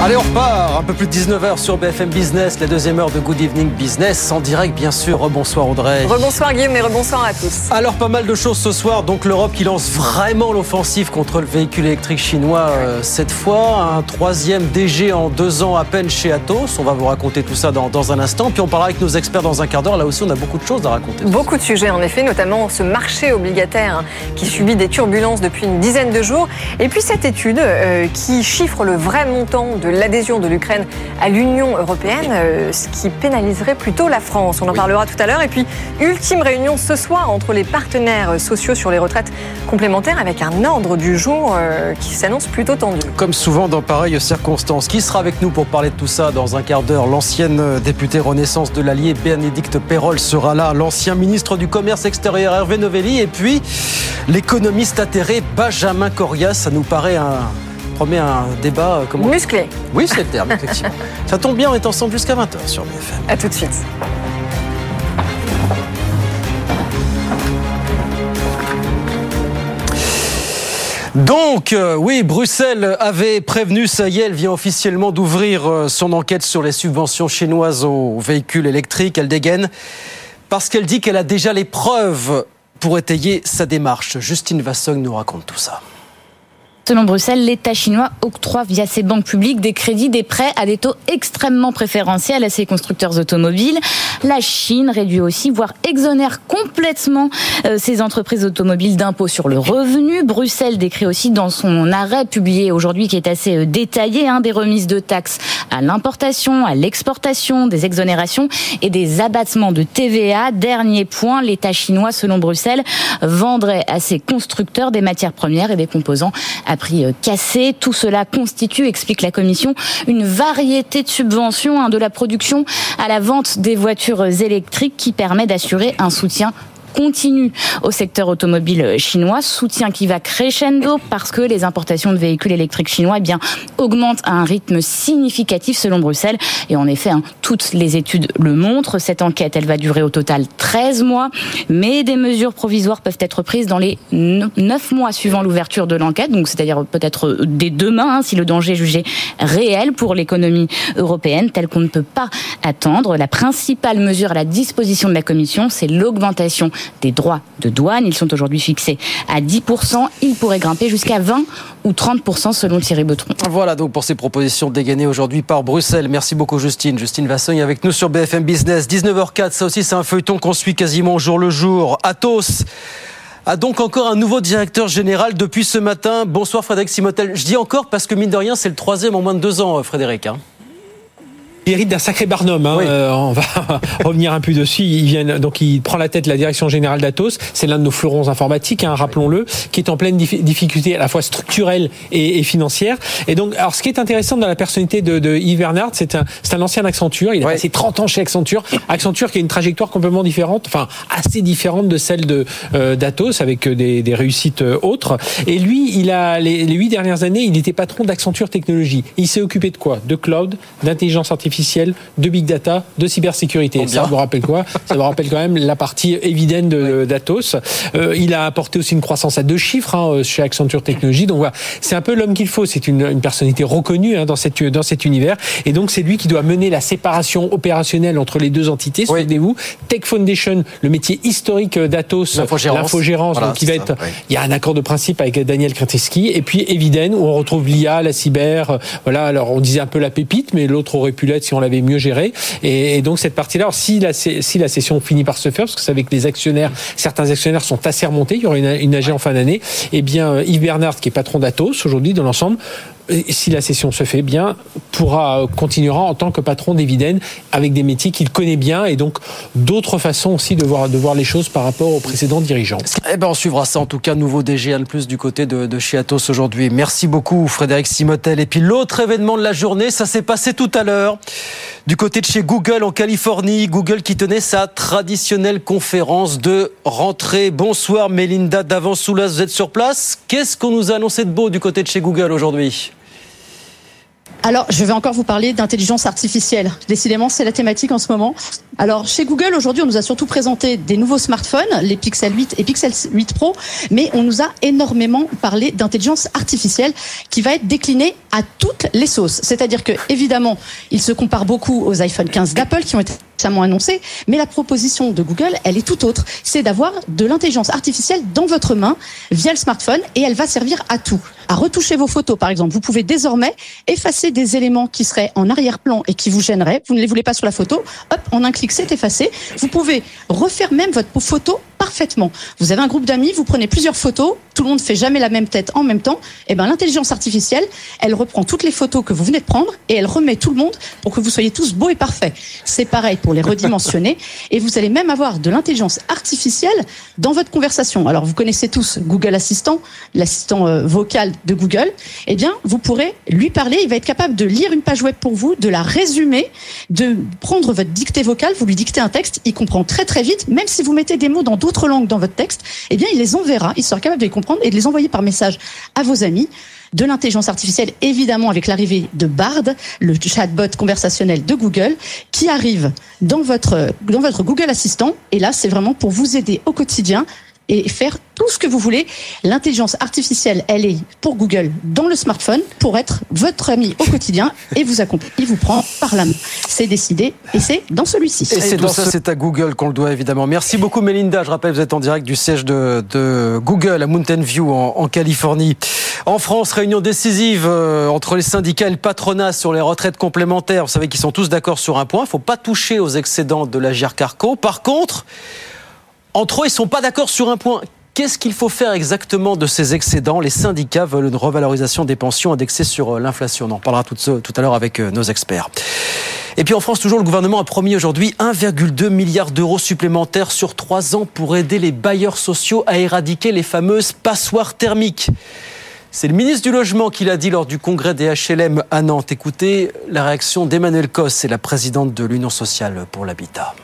Allez, on repart. Un peu plus de 19h sur BFM Business, la deuxième heure de Good Evening Business, en direct bien sûr. Rebonsoir Audrey. Rebonsoir Guillaume et rebonsoir à tous. Alors pas mal de choses ce soir. Donc l'Europe qui lance vraiment l'offensive contre le véhicule électrique chinois euh, cette fois. Un troisième DG en deux ans à peine chez Atos. On va vous raconter tout ça dans, dans un instant. Puis on parlera avec nos experts dans un quart d'heure. Là aussi on a beaucoup de choses à raconter. Beaucoup de sujets en effet, notamment ce marché obligataire hein, qui subit des turbulences depuis une dizaine de jours. Et puis cette étude euh, qui chiffre le vrai montant de l'adhésion de l'Ukraine à l'Union européenne, euh, ce qui pénaliserait plutôt la France. On en parlera tout à l'heure. Et puis ultime réunion ce soir entre les partenaires sociaux sur les retraites complémentaires avec un ordre du jour euh, qui s'annonce plutôt tendu. Comme souvent dans pareilles circonstances. Qui sera avec nous pour parler de tout ça dans un quart d'heure? L'ancienne députée Renaissance de l'Allier, Bénédicte Perrol, sera là. L'ancien ministre du Commerce extérieur, Hervé Novelli. Et puis, l'économiste atterré, Benjamin Corias. Ça nous paraît un. Promet un débat. euh, Comment Musclé. Oui, c'est le terme, effectivement. ça tombe bien, on est ensemble jusqu'à 20h sur BFM. À tout de suite. Donc, euh, oui, Bruxelles avait prévenu, ça y est, elle vient officiellement d'ouvrir euh, son enquête sur les subventions chinoises aux véhicules électriques. Elle dégaine parce qu'elle dit qu'elle a déjà les preuves pour étayer sa démarche. Justine Vassogne nous raconte tout ça. Selon Bruxelles, l'État chinois octroie via ses banques publiques des crédits, des prêts à des taux extrêmement préférentiels à ses constructeurs automobiles. La Chine réduit aussi, voire exonère complètement euh, ses entreprises automobiles d'impôts sur le revenu. Bruxelles décrit aussi dans son arrêt publié aujourd'hui, qui est assez euh, détaillé, hein, des remises de taxes à l'importation, à l'exportation, des exonérations et des abattements de TVA. Dernier point, l'État chinois, selon Bruxelles, vendrait à ses constructeurs des matières premières et des composants prix euh, cassé. Tout cela constitue, explique la Commission, une variété de subventions hein, de la production à la vente des voitures électriques qui permet d'assurer un soutien continu au secteur automobile chinois, soutien qui va crescendo parce que les importations de véhicules électriques chinois eh bien, augmentent à un rythme significatif selon Bruxelles. Et en effet, hein, toutes les études le montrent. Cette enquête, elle va durer au total 13 mois, mais des mesures provisoires peuvent être prises dans les 9 mois suivant l'ouverture de l'enquête, donc c'est-à-dire peut-être dès demain, hein, si le danger est jugé réel pour l'économie européenne, tel qu'on ne peut pas attendre. La principale mesure à la disposition de la Commission, c'est l'augmentation des droits de douane. Ils sont aujourd'hui fixés à 10%. Ils pourraient grimper jusqu'à 20 ou 30% selon Thierry Beutron. Voilà donc pour ces propositions dégainées aujourd'hui par Bruxelles. Merci beaucoup Justine. Justine Vassogne avec nous sur BFM Business. 19h04, ça aussi c'est un feuilleton qu'on suit quasiment jour le jour. Athos a donc encore un nouveau directeur général depuis ce matin. Bonsoir Frédéric Simotel. Je dis encore parce que mine de rien c'est le troisième en moins de deux ans Frédéric. hein. Il hérite d'un sacré barnum. Hein. Oui. Euh, on va revenir un peu dessus. Il vient donc il prend la tête de la direction générale d'Atos. C'est l'un de nos fleurons informatiques, hein, rappelons-le, qui est en pleine dif- difficulté à la fois structurelle et, et financière. Et donc, alors ce qui est intéressant dans la personnalité de, de Yves Bernard, c'est un, c'est un ancien Accenture. Il a passé 30 ans chez Accenture. Accenture qui a une trajectoire complètement différente, enfin assez différente de celle de euh, d'Atos, avec des, des réussites euh, autres. Et lui, il a les, les huit dernières années, il était patron d'Accenture Technologies. Il s'est occupé de quoi? De cloud, d'intelligence artificielle, de big data, de cybersécurité. Ça vous rappelle quoi? Ça vous rappelle quand même la partie évidente de- d'Atos. Euh, il a apporté aussi une croissance à deux chiffres hein, chez Accenture Technologies. Donc voilà, c'est un peu l'homme qu'il faut. C'est une, une personnalité reconnue hein, dans, cette, dans cet univers. Et donc c'est lui qui doit mener la séparation opérationnelle entre les deux entités. Oui. Souvenez-vous, Tech Foundation, le métier historique d'Atos, L'infogérance. Voilà, donc qui va c'est être. ça, oui. Il y a un accord de principe avec Daniel Kretinsky. Et puis Eviden, où on retrouve l'IA, la cyber. euh, Voilà, alors on disait un peu la pépite, mais l'autre aurait pu l'être si on l'avait mieux géré. Et, donc cette partie-là, alors, si la, si la session finit par se faire, parce que c'est avec les actionnaires, certains actionnaires sont assez remontés, il y aura une, une AG en fin d'année, eh bien euh, Yves Bernard, qui est patron d'Atos aujourd'hui dans l'ensemble, si la session se fait bien, pourra continuera en tant que patron d'Eviden avec des métiers qu'il connaît bien et donc d'autres façons aussi de voir, de voir les choses par rapport aux précédents dirigeants. Eh ben, on suivra ça en tout cas, nouveau DG de plus du côté de, de chez Atos aujourd'hui. Merci beaucoup Frédéric Simotel. Et puis l'autre événement de la journée, ça s'est passé tout à l'heure du côté de chez Google en Californie. Google qui tenait sa traditionnelle conférence de rentrée. Bonsoir Mélinda Davansoulas, vous êtes sur place. Qu'est-ce qu'on nous a annoncé de beau du côté de chez Google aujourd'hui? Alors, je vais encore vous parler d'intelligence artificielle. Décidément, c'est la thématique en ce moment. Alors, chez Google, aujourd'hui, on nous a surtout présenté des nouveaux smartphones, les Pixel 8 et Pixel 8 Pro, mais on nous a énormément parlé d'intelligence artificielle qui va être déclinée à toutes les sauces. C'est-à-dire que, évidemment, il se compare beaucoup aux iPhone 15 d'Apple qui ont été récemment annoncés, mais la proposition de Google, elle est tout autre. C'est d'avoir de l'intelligence artificielle dans votre main via le smartphone et elle va servir à tout. À retoucher vos photos, par exemple. Vous pouvez désormais effacer des éléments qui seraient en arrière-plan et qui vous gêneraient. Vous ne les voulez pas sur la photo. Hop, en un clic, c'est effacé. Vous pouvez refaire même votre photo parfaitement. Vous avez un groupe d'amis, vous prenez plusieurs photos, tout le monde fait jamais la même tête en même temps. Et eh ben l'intelligence artificielle, elle reprend toutes les photos que vous venez de prendre et elle remet tout le monde pour que vous soyez tous beaux et parfaits. C'est pareil pour les redimensionner et vous allez même avoir de l'intelligence artificielle dans votre conversation. Alors vous connaissez tous Google Assistant, l'assistant euh, vocal de Google. Eh bien, vous pourrez lui parler, il va être capable de lire une page web pour vous, de la résumer, de prendre votre dictée vocale, vous lui dictez un texte, il comprend très très vite, même si vous mettez des mots dans d'autres d'autres langues dans votre texte, eh bien, il les enverra, il sera capable de les comprendre et de les envoyer par message à vos amis de l'intelligence artificielle, évidemment avec l'arrivée de Bard, le chatbot conversationnel de Google, qui arrive dans votre, dans votre Google Assistant. Et là, c'est vraiment pour vous aider au quotidien et faire tout ce que vous voulez. L'intelligence artificielle, elle est pour Google dans le smartphone pour être votre ami au quotidien et vous accompagne. Il vous prend par la main. C'est décidé et c'est dans celui-ci. Et c'est tout ça, c'est à Google qu'on le doit évidemment. Merci beaucoup Melinda. Je rappelle, vous êtes en direct du siège de, de Google à Mountain View en, en, Californie. En France, réunion décisive euh, entre les syndicats et le patronat sur les retraites complémentaires. Vous savez qu'ils sont tous d'accord sur un point. Il ne faut pas toucher aux excédents de la Carco. Par contre, entre eux, ils ne sont pas d'accord sur un point. Qu'est-ce qu'il faut faire exactement de ces excédents? Les syndicats veulent une revalorisation des pensions indexée sur euh, l'inflation. On en parlera tout, tout à l'heure avec euh, nos experts. Et puis en France, toujours, le gouvernement a promis aujourd'hui 1,2 milliard d'euros supplémentaires sur trois ans pour aider les bailleurs sociaux à éradiquer les fameuses passoires thermiques. C'est le ministre du Logement qui l'a dit lors du congrès des HLM à Nantes. Écoutez la réaction d'Emmanuel Cos, c'est la présidente de l'Union sociale pour l'habitat.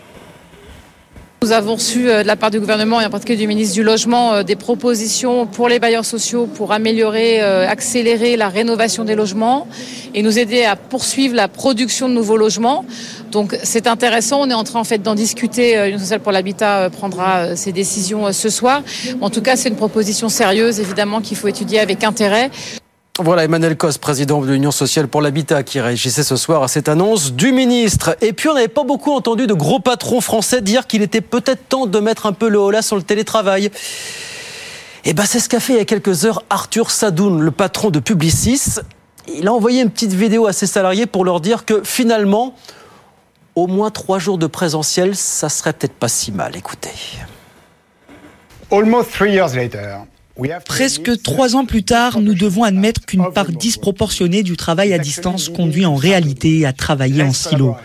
Nous avons reçu euh, de la part du gouvernement et en particulier du ministre du Logement euh, des propositions pour les bailleurs sociaux pour améliorer, euh, accélérer la rénovation des logements et nous aider à poursuivre la production de nouveaux logements. Donc c'est intéressant, on est en train en fait d'en discuter. L'Union sociale pour l'habitat prendra ses décisions ce soir. En tout cas, c'est une proposition sérieuse évidemment qu'il faut étudier avec intérêt. Voilà Emmanuel Cos, président de l'Union sociale pour l'habitat, qui réagissait ce soir à cette annonce du ministre. Et puis on n'avait pas beaucoup entendu de gros patrons français dire qu'il était peut-être temps de mettre un peu le holà sur le télétravail. Et eh ben c'est ce qu'a fait il y a quelques heures Arthur Sadoun, le patron de Publicis. Il a envoyé une petite vidéo à ses salariés pour leur dire que finalement, au moins trois jours de présentiel, ça serait peut-être pas si mal. Écoutez. Almost three years later. Presque trois ans plus tard, nous devons admettre qu'une part disproportionnée du travail à distance conduit en réalité à travailler en silo.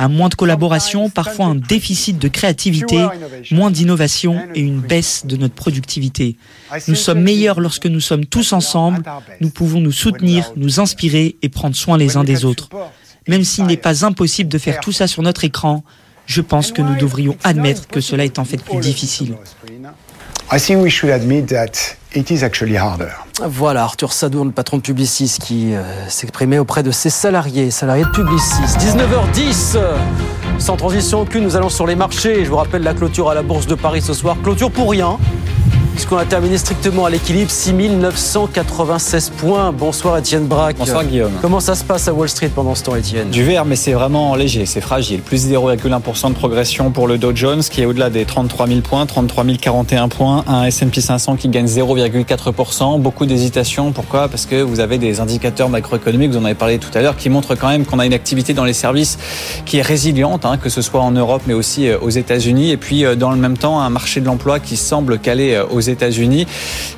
À moins de collaboration, parfois un déficit de créativité, moins d'innovation et une baisse de notre productivité. Nous sommes meilleurs lorsque nous sommes tous ensemble, nous pouvons nous soutenir, nous inspirer et prendre soin les uns des autres. Même s'il n'est pas impossible de faire tout ça sur notre écran, je pense que nous devrions admettre que cela est en fait plus difficile. I think we should admit that it is actually harder. Voilà, Arthur Sadoun, le patron de Publicis, qui euh, s'exprimait auprès de ses salariés, salariés de Publicis. 19h10, sans transition aucune, nous allons sur les marchés. Je vous rappelle la clôture à la Bourse de Paris ce soir. Clôture pour rien puisqu'on a terminé strictement à l'équilibre, 6996 points. Bonsoir Étienne Braque. Bonsoir Guillaume. Comment ça se passe à Wall Street pendant ce temps Étienne Du vert, mais c'est vraiment léger, c'est fragile. Plus 0,1% de progression pour le Dow Jones qui est au-delà des 33 000 points, 33 041 points. Un S&P 500 qui gagne 0,4%. Beaucoup d'hésitation. Pourquoi? Parce que vous avez des indicateurs macroéconomiques, vous en avez parlé tout à l'heure, qui montrent quand même qu'on a une activité dans les services qui est résiliente, hein, que ce soit en Europe mais aussi euh, aux États-Unis. Et puis euh, dans le même temps, un marché de l'emploi qui semble caler euh, aux États-Unis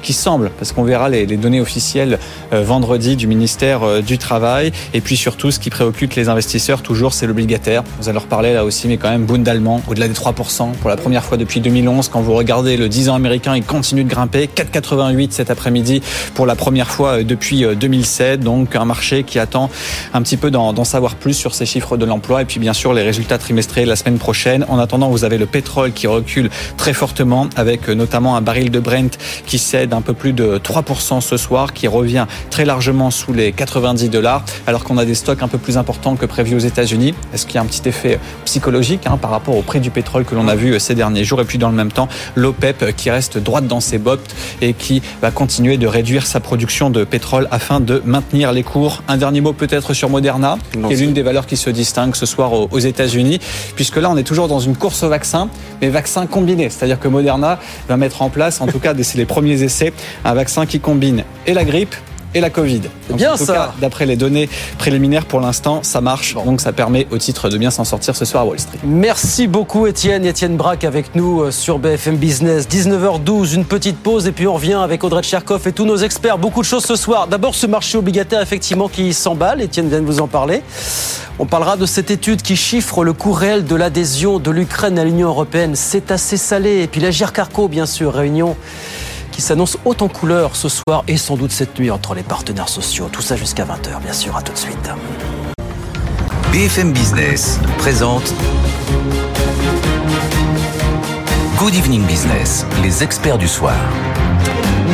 qui semble, parce qu'on verra les, données officielles vendredi du ministère du Travail, et puis surtout ce qui préoccupe les investisseurs toujours, c'est l'obligataire. Vous allez en reparler là aussi, mais quand même Bund allemand au-delà des 3% pour la première fois depuis 2011. Quand vous regardez le 10 ans américain, il continue de grimper, 4,88 cet après-midi pour la première fois depuis 2007. Donc un marché qui attend un petit peu d'en savoir plus sur ces chiffres de l'emploi et puis bien sûr les résultats trimestriels la semaine prochaine. En attendant, vous avez le pétrole qui recule très fortement avec notamment un baril de Brent qui cède un peu plus de 3% ce soir, qui revient très largement sous les 90 dollars, alors qu'on a des stocks un peu plus importants que prévu aux États-Unis. Est-ce qu'il y a un petit effet psychologique hein, par rapport au prix du pétrole que l'on a vu ces derniers jours? Et puis dans le même temps l'OPEP qui reste droite dans ses bottes et qui va continuer de réduire sa production de pétrole afin de maintenir les cours. Un dernier mot peut-être sur Moderna, qui est l'une des valeurs qui se distingue ce soir aux États-Unis, puisque là on est toujours dans une course au vaccin, mais vaccin combiné, c'est-à-dire que Moderna va mettre en place, en tout cas c'est les premiers essais, un vaccin qui combine et la grippe et la Covid. bien ça. D'après les données préliminaires pour l'instant, ça marche. Donc ça permet au titre de bien s'en sortir ce soir à Wall Street. Merci beaucoup Étienne. Étienne Braque avec nous euh, sur BFM Business. 19h12, une petite pause et puis on revient avec Audrey Tcherkov et tous nos experts. Beaucoup de choses ce soir. D'abord ce marché obligataire effectivement qui s'emballe. Étienne vient de vous en parler. On parlera de cette étude qui chiffre le coût réel de l'adhésion de l'Ukraine à l'Union européenne. C'est assez salé. Et puis la Carco, bien sûr, réunion qui s'annonce haut en couleur ce soir et sans doute cette nuit entre les partenaires sociaux. Tout ça jusqu'à 20h, bien sûr. À tout de suite. BFM Business présente Good Evening Business, les experts du soir.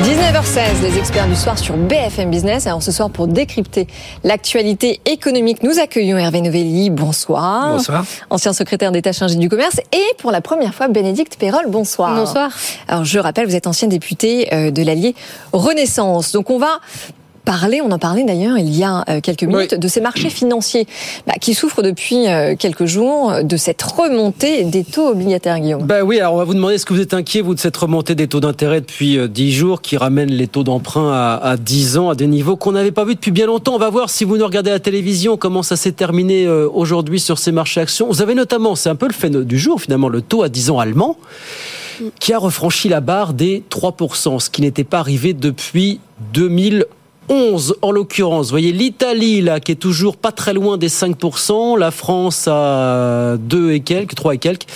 19h16, les experts du soir sur BFM Business. Alors ce soir, pour décrypter l'actualité économique, nous accueillons Hervé Novelli. Bonsoir. Bonsoir. Ancien secrétaire d'État chargé du commerce. Et pour la première fois, Bénédicte Perrol. Bonsoir. Bonsoir. Alors je rappelle, vous êtes ancien député euh, de l'Allier Renaissance. Donc on va parler, on en parlait d'ailleurs il y a euh, quelques minutes, de ces marchés financiers bah, qui souffrent depuis euh, quelques jours de cette remontée des taux obligataires, Guillaume. Bah oui, alors on va vous demander, est-ce que vous êtes inquiet, vous, de cette remontée des taux d'intérêt depuis 10 euh, jours qui ramène les taux d'emprunt à, à 10 ans à des niveaux qu'on n'avait pas vus depuis bien longtemps? On va voir si vous nous regardez à la télévision comment ça s'est terminé aujourd'hui sur ces marchés actions. Vous avez notamment, c'est un peu le fait du jour finalement, le taux à 10 ans allemand qui a refranchi la barre des 3%, ce qui n'était pas arrivé depuis 2000 11 en l'occurrence. Vous voyez l'Italie là qui est toujours pas très loin des 5%, la France à 2 et quelques, 3 et quelques.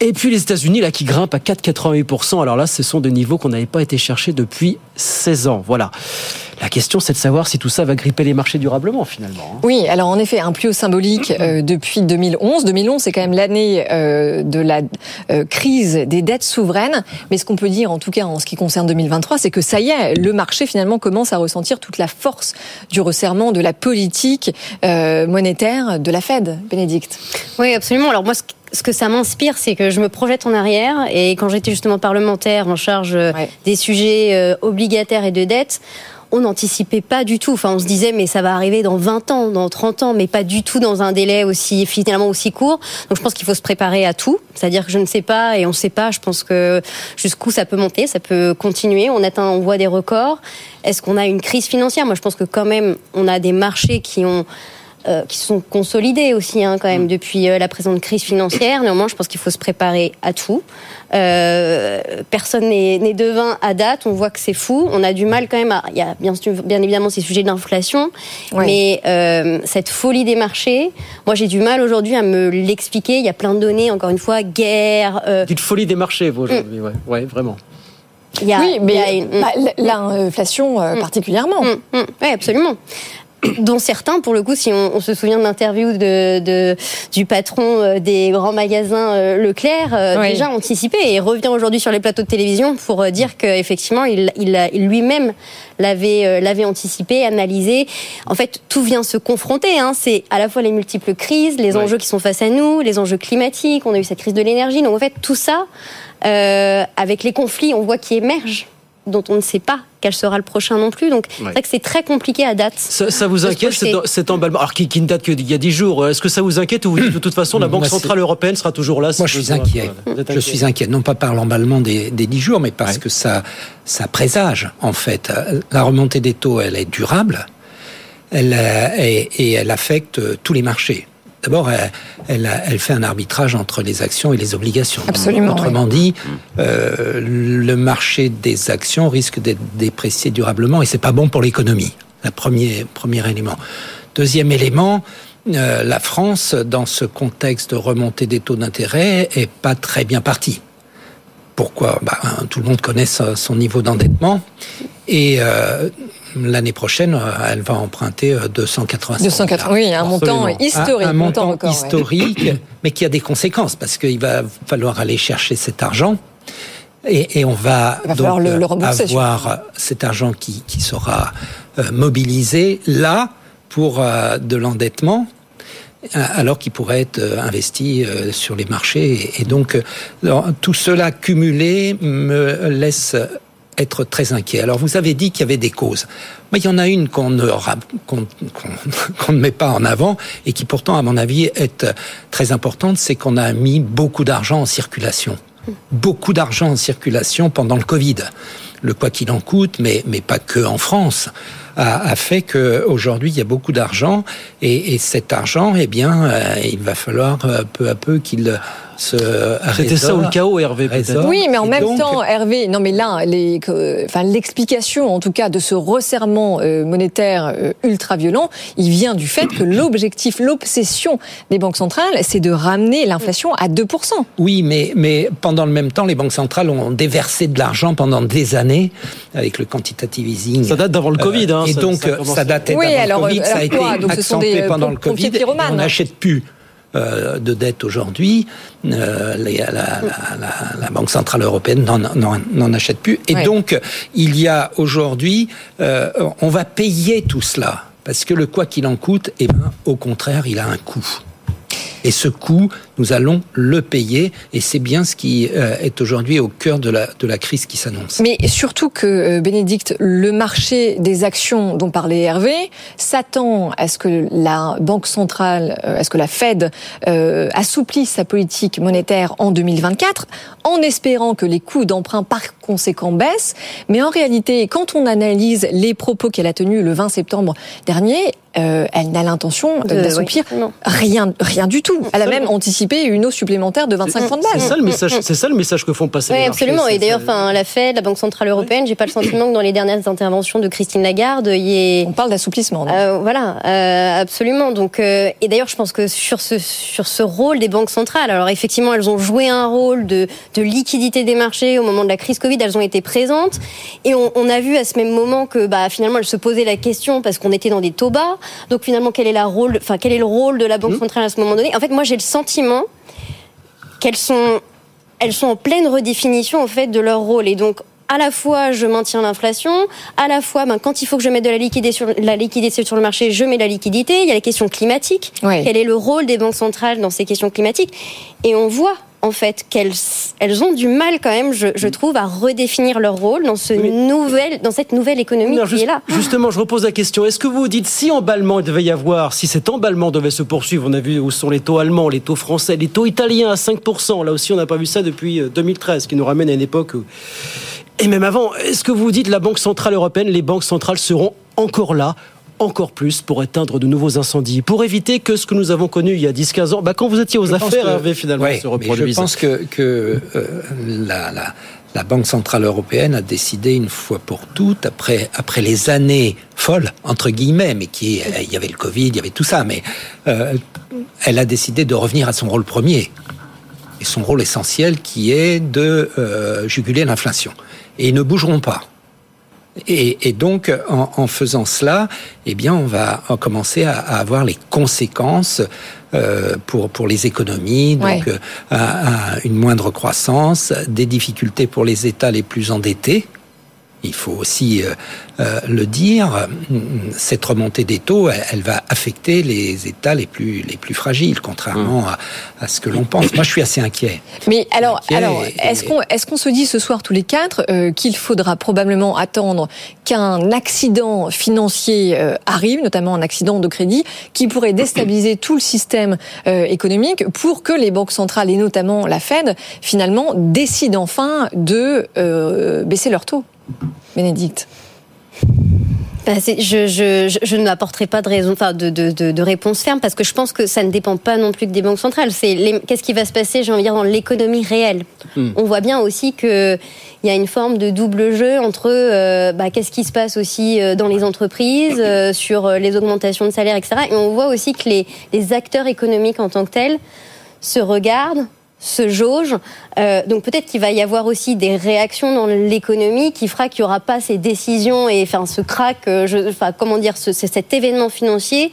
Et puis les États-Unis là qui grimpent à 4,88%. Alors là, ce sont des niveaux qu'on n'avait pas été chercher depuis 16 ans. Voilà. La question, c'est de savoir si tout ça va gripper les marchés durablement, finalement. Hein. Oui, alors en effet, un plus haut symbolique euh, depuis 2011. 2011, c'est quand même l'année euh, de la euh, crise des dettes souveraines. Mais ce qu'on peut dire, en tout cas en ce qui concerne 2023, c'est que ça y est, le marché finalement commence à ressentir toute la force du resserrement de la politique monétaire de la Fed. Bénédicte. Oui, absolument. Alors moi, ce que ça m'inspire, c'est que je me projette en arrière. Et quand j'étais justement parlementaire en charge des sujets obligataires et de dettes, on n'anticipait pas du tout. Enfin, on se disait, mais ça va arriver dans 20 ans, dans 30 ans, mais pas du tout dans un délai aussi, finalement, aussi court. Donc, je pense qu'il faut se préparer à tout. C'est-à-dire que je ne sais pas et on ne sait pas. Je pense que jusqu'où ça peut monter, ça peut continuer. On atteint, on voit des records. Est-ce qu'on a une crise financière? Moi, je pense que quand même, on a des marchés qui ont euh, qui sont consolidés aussi hein, quand même mm. depuis euh, la présente crise financière. Néanmoins, je pense qu'il faut se préparer à tout. Euh, personne n'est devin à date. On voit que c'est fou. On a du mal quand même. À, il y a bien, bien évidemment ces sujets d'inflation, mais euh, cette folie des marchés. Moi, j'ai du mal aujourd'hui à me l'expliquer. Il y a plein de données. Encore une fois, guerre. Euh... Une folie des marchés, vous aujourd'hui, mm. ouais. ouais, vraiment. Il y a, oui, mais bah, l'inflation mm. particulièrement. Oui, absolument dont certains, pour le coup, si on, se souvient de l'interview de, du patron euh, des grands magasins euh, Leclerc, euh, déjà anticipé et revient aujourd'hui sur les plateaux de télévision pour dire qu'effectivement, il, il, lui-même l'avait l'avait anticipé, analysé. En fait, tout vient se confronter. Hein. C'est à la fois les multiples crises, les enjeux qui sont face à nous, les enjeux climatiques. On a eu cette crise de l'énergie. Donc en fait, tout ça, avec les conflits, on voit qui émergent dont on ne sait pas quel sera le prochain non plus. Donc, c'est vrai que c'est très compliqué à date. Ça, vous inquiète cet, emballement? Alors, qui, ne date qu'il y a 10 jours. Est-ce que ça vous inquiète ou vous dites de toute façon la Banque Centrale Européenne sera toujours là Moi, je suis inquiet. Je suis inquiet, non pas par l'emballement des, des 10 jours, mais parce que ça, ça présage, en fait. La remontée des taux, elle est durable elle, et, et elle affecte tous les marchés. D'abord, elle, elle, elle, fait un arbitrage entre les actions et les obligations. Absolument. Autrement oui. dit, euh, le marché des actions risque d'être déprécié durablement et c'est pas bon pour l'économie. Le premier, premier élément. Deuxième élément, euh, la France, dans ce contexte de remontée des taux d'intérêt, est pas très bien partie. Pourquoi? Bah, Tout le monde connaît son niveau d'endettement. Et euh, l'année prochaine, euh, elle va emprunter 280 280, oui, un montant historique. Un, un montant record, historique, ouais. mais qui a des conséquences, parce qu'il va falloir aller chercher cet argent. Et, et on va, va donc le, le avoir cet argent qui, qui sera euh, mobilisé là pour euh, de l'endettement alors qu'il pourrait être investi sur les marchés. Et donc, tout cela cumulé me laisse être très inquiet. Alors vous avez dit qu'il y avait des causes. Mais il y en a une qu'on ne, ne met pas en avant et qui pourtant, à mon avis, est très importante, c'est qu'on a mis beaucoup d'argent en circulation. Beaucoup d'argent en circulation pendant le Covid. Le quoi qu'il en coûte, mais, mais pas que en France, a, a fait qu'aujourd'hui, il y a beaucoup d'argent et, et, cet argent, eh bien, euh, il va falloir euh, peu à peu qu'il c'était ça ou le chaos, Hervé Oui, mais en même donc... temps, Hervé, non mais là, les, enfin, l'explication, en tout cas, de ce resserrement euh, monétaire euh, ultra violent, il vient du fait que l'objectif, l'obsession des banques centrales, c'est de ramener l'inflation à 2%. Oui, mais, mais pendant le même temps, les banques centrales ont déversé de l'argent pendant des années avec le quantitative easing. Ça date d'avant le Covid, hein, Et ça, donc, ça, ça datait oui, d'avant alors, le Covid, alors ça a été accentué pendant le Covid. On n'achète plus euh, de dette aujourd'hui, euh, la, la, la, la, Banque centrale européenne n'en achète plus. Et Ouais. donc, il y a aujourd'hui, euh, on va payer tout cela. Parce que le quoi qu'il en coûte, eh ben, au contraire, il a un coût. Et ce coût, nous allons le payer. Et c'est bien ce qui euh, est aujourd'hui au cœur de la, de la crise qui s'annonce. Mais surtout que, euh, Bénédicte, le marché des actions dont parlait Hervé s'attend à ce que la Banque centrale, euh, à ce que la Fed euh, assouplisse sa politique monétaire en 2024, en espérant que les coûts d'emprunt par conséquent baissent. Mais en réalité, quand on analyse les propos qu'elle a tenus le 20 septembre dernier, euh, elle n'a l'intention d'assouplir oui, rien, rien du tout. Elle a même anticipé une hausse supplémentaire de 25 points de C'est base. ça le message, c'est ça le message que font passer Oui, les absolument. c'est- Et d'ailleurs, c'est- enfin, la Fed, la Banque centrale européenne, j'ai pas le sentiment que dans les dernières interventions de Christine Lagarde, il y ait On parle d'assouplissement. Euh, voilà, euh, absolument. Donc, euh, et d'ailleurs, je pense que sur ce sur ce rôle des banques centrales, alors effectivement, elles ont joué un rôle de, de liquidité des marchés au moment de la crise Covid. Elles ont été présentes, et on, on a vu à ce même moment que, bah, finalement, elles se posaient la question parce qu'on était dans des taux bas. Donc, finalement, quel est la rôle, enfin, quel est le rôle de la banque centrale à ce moment donné? En fait, moi, j'ai le sentiment qu'elles sont elles sont en pleine redéfinition en fait de leur rôle et donc à la fois je maintiens l'inflation, à la fois ben, quand il faut que je mette de la liquidité sur la liquidité sur le marché, je mets la liquidité. Il y a les questions climatiques. Oui. Quel est le rôle des banques centrales dans ces questions climatiques? Et on voit en fait qu'elles elles ont du mal quand même, je, je trouve, à redéfinir leur rôle dans ce Oui. nouvelle dans cette nouvelle économie Non, qui juste- est là. Justement, je repose la question. Est-ce que vous vous dites si emballement il devait y avoir, si cet emballement devait se poursuivre, on a vu où sont les taux allemands, les taux français, les taux italiens à 5%, là aussi on n'a pas vu ça depuis euh, 2013, ce qui nous ramène à une époque où... Et même avant, est-ce que vous dites la Banque Centrale Européenne, les banques centrales seront encore là encore plus pour éteindre de nouveaux incendies, pour éviter que ce que nous avons connu il y a 10-15 ans, bah, quand vous étiez aux Je affaires, que- Hervé, finalement, Ouais, se reproduise. Je pense que, que euh, la, la, la Banque Centrale Européenne a décidé une fois pour toutes, après, après les années folles, entre guillemets, mais qui, euh, il y avait le Covid, il y avait tout ça, mais euh, elle a décidé de revenir à son rôle premier. Et son rôle essentiel qui est de euh, juguler l'inflation. Et ils ne bougeront pas. Et, et donc, en, en faisant cela, eh bien, on va en commencer à, à avoir les conséquences euh, pour pour les économies, donc Ouais. euh, à- à une moindre croissance, des difficultés pour les États les plus endettés. Il faut aussi euh, euh, le dire, cette remontée des taux, elle, elle va affecter les États les plus les plus fragiles, contrairement à, à ce que l'on pense. Moi, je suis assez inquiet. Mais alors, Inquiet alors et- est-ce qu'on est-ce qu'on se dit ce soir tous les quatre euh, qu'il faudra probablement attendre qu'un accident financier euh, arrive, notamment un accident de crédit, qui pourrait déstabiliser tout le système euh, économique pour que les banques centrales et notamment la Fed finalement décident enfin de euh, baisser leurs taux? Bénédicte. bah, je, je, je, ne m'apporterai pas de raison, enfin de, de, de, réponse ferme parce que je pense que ça ne dépend pas non plus que des banques centrales. C'est qu'est-ce qui va se passer, j'ai envie de dire, dans l'économie réelle? Hmm. On voit bien aussi que il y a une forme de double jeu entre euh, bah, qu'est-ce qui se passe aussi euh, dans les entreprises, euh, sur les augmentations de salaire, etc. Et on voit aussi que les, les acteurs économiques en tant que tels se regardent, se jauge. Euh, donc peut-être qu'il va y avoir aussi des réactions dans l'économie qui fera qu'il n'y aura pas ces décisions et enfin ce crack, euh, je, enfin comment dire, ce, cet événement financier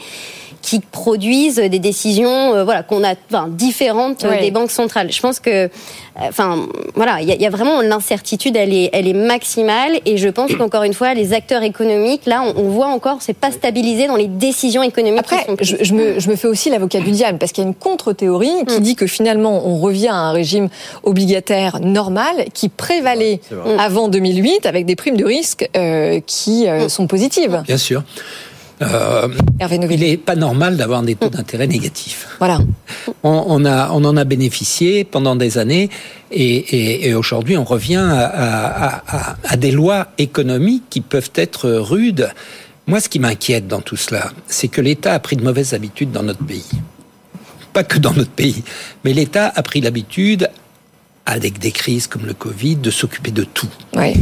qui produisent des décisions euh, voilà qu'on a enfin, différentes des banques centrales. Je pense que euh, enfin voilà, il y, a vraiment l'incertitude, elle est elle est maximale et je pense qu'encore une fois les acteurs économiques là on, voit encore c'est pas stabilisé dans les décisions économiques. Après je, je, me, je me fais aussi l'avocat du diable parce qu'il y a une contre-théorie qui mm. dit que finalement on revient à un régime obligataire normal qui prévalait avant 2008 avec des primes de risque euh, qui mm. sont positives. Bien sûr. Euh, il n'est pas normal d'avoir des taux d'intérêt négatifs. Voilà. On, a, on en a bénéficié pendant des années et, aujourd'hui on revient à, à, des lois économiques qui peuvent être rudes. Moi, ce qui m'inquiète dans tout cela, c'est que l'État a pris de mauvaises habitudes dans notre pays. Pas que dans notre pays, mais l'État a pris l'habitude avec des crises comme le Covid, de s'occuper de tout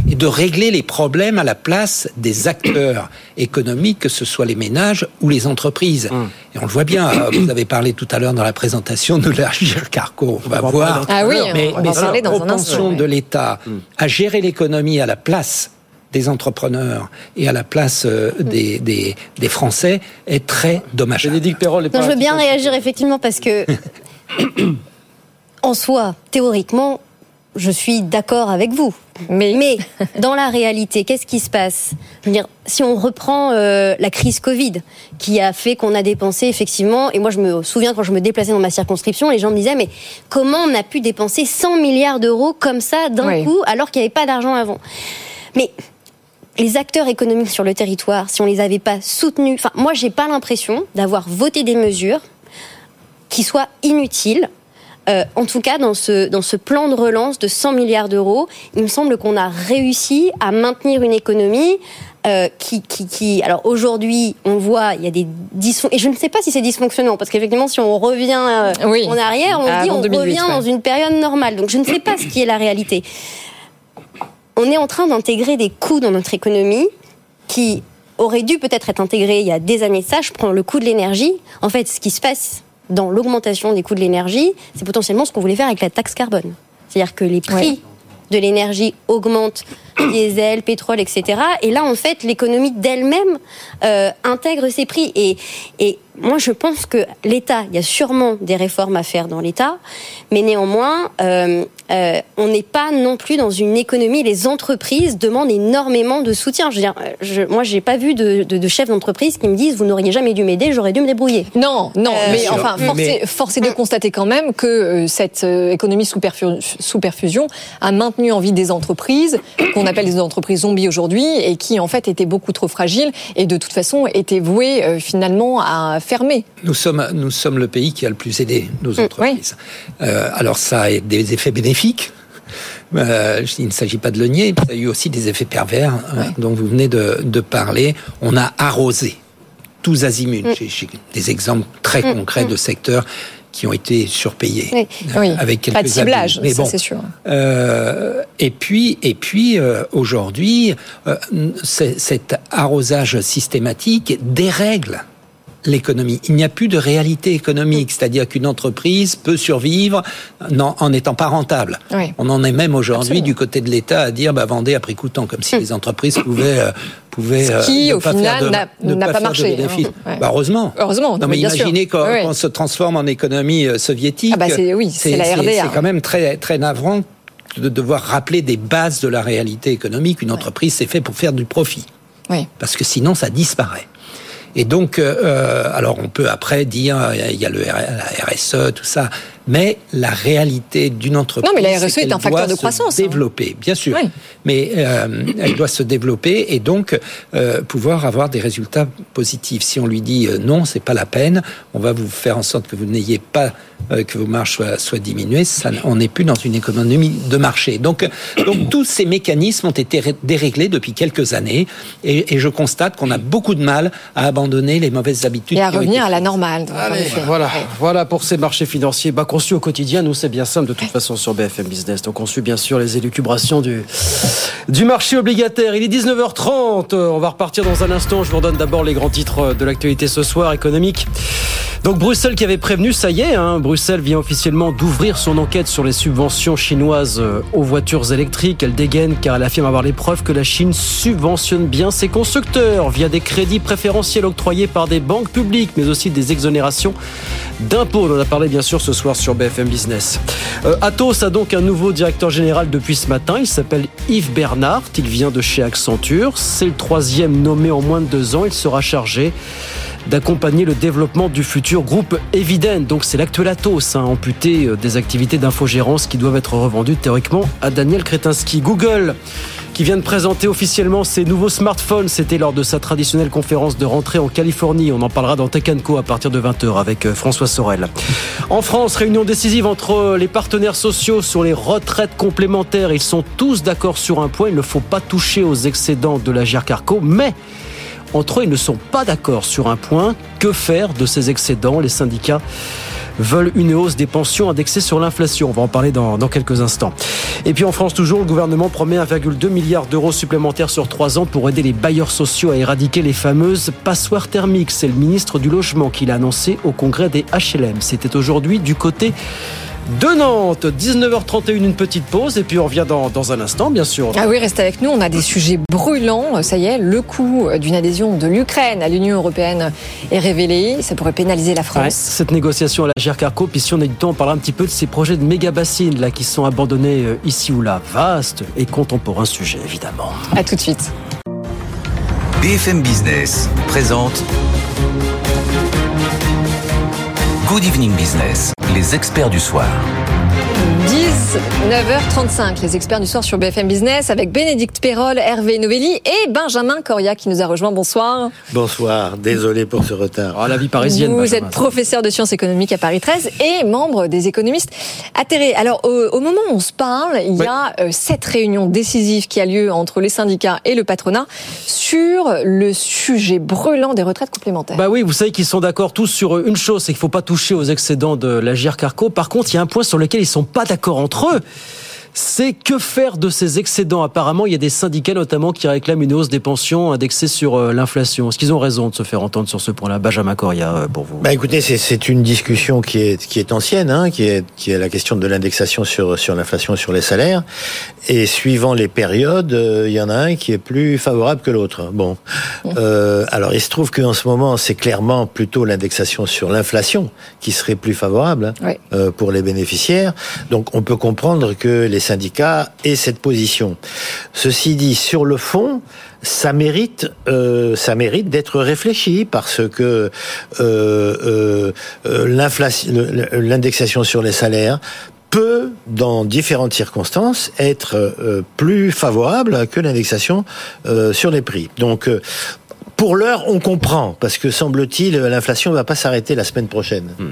et de régler les problèmes à la place des acteurs économiques, que ce soit les ménages ou les entreprises. Hum. Et on le voit bien. Euh, vous avez parlé tout à l'heure dans la présentation de l'Agir Carco. On va voir. Ah oui, mais, on va mais propension de l'État hum. à gérer l'économie à la place des entrepreneurs et à la place euh, hum. des, des, des, Français est très dommageable. je veux bien réagir effectivement parce que en soi, théoriquement, je suis d'accord avec vous. Mais, Mais dans la réalité, qu'est-ce qui se passe? Je veux dire, si on reprend euh, la crise Covid, qui a fait qu'on a dépensé effectivement, et moi je me souviens quand je me déplaçais dans ma circonscription, les gens me disaient mais comment on a pu dépenser 100 milliards d'euros comme ça d'un coup alors qu'il n'y avait pas d'argent avant? Mais les acteurs économiques sur le territoire, si on les avait pas soutenus, enfin moi j'ai pas l'impression d'avoir voté des mesures qui soient inutiles euh, en tout cas, dans ce, dans ce plan de relance de 100 milliards d'euros, il me semble qu'on a réussi à maintenir une économie euh, qui, qui, qui, alors aujourd'hui, on voit, il y a des dysfonctionnements, et je ne sais pas si c'est dysfonctionnant, parce qu'effectivement, si on revient euh, en arrière, on dit on revient dans une période normale. Donc je ne sais pas ce qui est la réalité. On est en train d'intégrer des coûts dans notre économie qui auraient dû peut-être être intégrés il y a des années de ça. Je prends le coût de l'énergie. En fait, ce qui se passe, dans l'augmentation des coûts de l'énergie, c'est potentiellement ce qu'on voulait faire avec la taxe carbone. C'est-à-dire que les prix de l'énergie augmentent, diesel, pétrole, etc. Et là, en fait, l'économie d'elle-même euh, intègre ces prix. Et, et moi, je pense que l'État, il y a sûrement des réformes à faire dans l'État, mais néanmoins, euh, euh, on n'est pas non plus dans une économie. Les entreprises demandent énormément de soutien. Je veux dire, je, moi, j'ai pas vu de, de, de chefs d'entreprise qui me disent vous n'auriez jamais dû m'aider, j'aurais dû me débrouiller. Non, non, euh, mais enfin, force, est, de constater quand même que euh, cette euh, économie sous, sous perfusion a maintenu en vie des entreprises qu'on appelle des entreprises zombies aujourd'hui et qui en fait étaient beaucoup trop fragiles et de toute façon étaient vouées finalement à fermé. Nous sommes, nous sommes le pays qui a le plus aidé nos mm, entreprises. Euh, alors ça a des effets bénéfiques. Euh, il ne s'agit pas de le nier, ça a eu aussi des effets pervers hein, dont vous venez de, parler. On a arrosé tous azimuts. Mm. J'ai des exemples très mm, concrets de secteurs qui ont été surpayés oui. avec quelques pas de ciblage, Mais bon, c'est sûr. Euh, et puis, et puis aujourd'hui, cet arrosage systématique dérègle l'économie. Il n'y a plus de réalité économique, c'est-à-dire qu'une entreprise peut survivre en n'étant pas rentable. On en est même aujourd'hui du côté de l'État à dire bah, vendez à prix coûtant, comme si les entreprises pouvaient euh, pouvaient Ce qui, euh, au final, n'a pas, marché. Hein. Bah, heureusement. Heureusement. Non, mais imaginez quand, on se transforme en économie euh, soviétique. Ah bah oui, c'est la RDA. C'est quand même très très navrant de devoir rappeler des bases de la réalité économique. Une entreprise, c'est fait pour faire du profit. Oui. Parce que sinon, ça disparaît. Et donc, euh, euh, alors on peut après dire, il y a le, RSE, tout ça. Mais la réalité d'une entreprise. Non, mais la RSE est un facteur de croissance. Hein. Développer, bien sûr. Mais euh, elle doit se développer et donc euh, pouvoir avoir des résultats positifs. Si on lui dit euh, non, c'est pas la peine, on va vous faire en sorte que vous n'ayez pas euh, que vos marges soient, soient diminuées, ça, on n'est plus dans une économie de marché. Donc, donc tous ces mécanismes ont été déréglés depuis quelques années et, et je constate qu'on a beaucoup de mal à abandonner les mauvaises habitudes. Et à revenir à la normale. Allez, voilà, voilà pour ces marchés financiers. Bah, qu'on suit au quotidien, nous c'est bien simple de toute façon sur BFM Business. Donc on suit bien sûr les élucubrations du, du marché obligataire. Il est 19h30. On va repartir dans un instant. Je vous redonne d'abord les grands titres de l'actualité ce soir économique. Donc Bruxelles qui avait prévenu, ça y est, hein, Bruxelles vient officiellement d'ouvrir son enquête sur les subventions chinoises euh, aux voitures électriques. Elle dégaine car elle affirme avoir les preuves que la Chine subventionne bien ses constructeurs via des crédits préférentiels octroyés par des banques publiques, mais aussi des exonérations d'impôts. On en a parlé bien sûr ce soir sur BFM Business. Euh, Atos a donc un nouveau directeur général depuis ce matin. Il s'appelle Yves Bernard. Il vient de chez Accenture. C'est le troisième nommé en moins de deux ans. Il sera chargé d'accompagner le développement du futur groupe Eviden. Donc c'est l'actuel Atos, hein, amputé euh, des activités d'infogérance qui doivent être revendues théoriquement à Daniel Kretinsky. Google qui vient de présenter officiellement ses nouveaux smartphones. C'était lors de sa traditionnelle conférence de rentrée en Californie. On en parlera dans Tech Co à partir de 20h avec euh, François Sorel. En France, réunion décisive entre les partenaires sociaux sur les retraites complémentaires. Ils sont tous d'accord sur un point. Il ne faut pas toucher aux excédents de la GIRCARCO, mais entre eux, ils ne sont pas d'accord sur un point. Que faire de ces excédents? Les syndicats veulent une hausse des pensions indexées sur l'inflation. On va en parler dans, dans, quelques instants. Et puis en France toujours, le gouvernement promet 1,2 milliard d'euros supplémentaires sur trois ans pour aider les bailleurs sociaux à éradiquer les fameuses passoires thermiques. C'est le ministre du Logement qui l'a annoncé au congrès des HLM. C'était aujourd'hui du côté de Nantes. 19h31, une petite pause et puis on revient dans, dans, un instant, bien sûr. Ah oui, restez avec nous. On a des sujets brûlants. Ça y est, le coût d'une adhésion de l'Ukraine à l'Union européenne est révélé. Ça pourrait pénaliser la France. Ouais, cette négociation à la GERCARCO, puis si on a du temps, on parlera un petit peu de ces projets de méga bassines là qui sont abandonnés euh, ici ou là. Vaste et contemporain sujet, évidemment. À tout de suite. BFM Business présente Good Evening Business, les experts du soir. 19h35, les experts du soir sur BFM Business avec Bénédicte Perrol, Hervé Novelli et Benjamin Coria qui nous a rejoint. Bonsoir. Bonsoir, désolé pour ce retard. Oh, la vie parisienne. Vous Benjamin. êtes professeur de sciences économiques à Paris 13 et membre des économistes atterrés. Alors, au, au moment où on se parle, il y a euh, cette réunion décisive qui a lieu entre les syndicats et le patronat sur le sujet brûlant des retraites complémentaires. Bah oui, vous savez qu'ils sont d'accord tous sur une chose, c'est qu'il ne faut pas toucher aux excédents de la GIRCARCO. Par contre, il y a un point sur lequel ils sont pas d'accord entre eux c'est que faire de ces excédents? Apparemment, il y a des syndicats notamment qui réclament une hausse des pensions indexées sur euh, l'inflation. Est-ce qu'ils ont raison de se faire entendre sur ce point-là? Benjamin Coria, euh, pour vous bah Écoutez, c'est une discussion qui est, qui est ancienne, hein, qui, est, qui est la question de l'indexation sur, sur l'inflation, sur les salaires. Et suivant les périodes, euh, il y en a un qui est plus favorable que l'autre. Bon, euh, alors il se trouve qu'en ce moment, c'est clairement plutôt l'indexation sur l'inflation qui serait plus favorable hein, oui. euh, pour les bénéficiaires. Donc on peut comprendre que les syndicats aient cette position. Ceci dit, sur le fond, ça mérite, euh, ça mérite d'être réfléchi parce que euh, l'indexation sur les salaires peut, dans différentes circonstances, être euh, plus favorable que l'indexation euh, sur les prix. Donc, euh, pour l'heure, on comprend, parce que semble-t-il, l'inflation ne va pas s'arrêter la semaine prochaine. Hmm.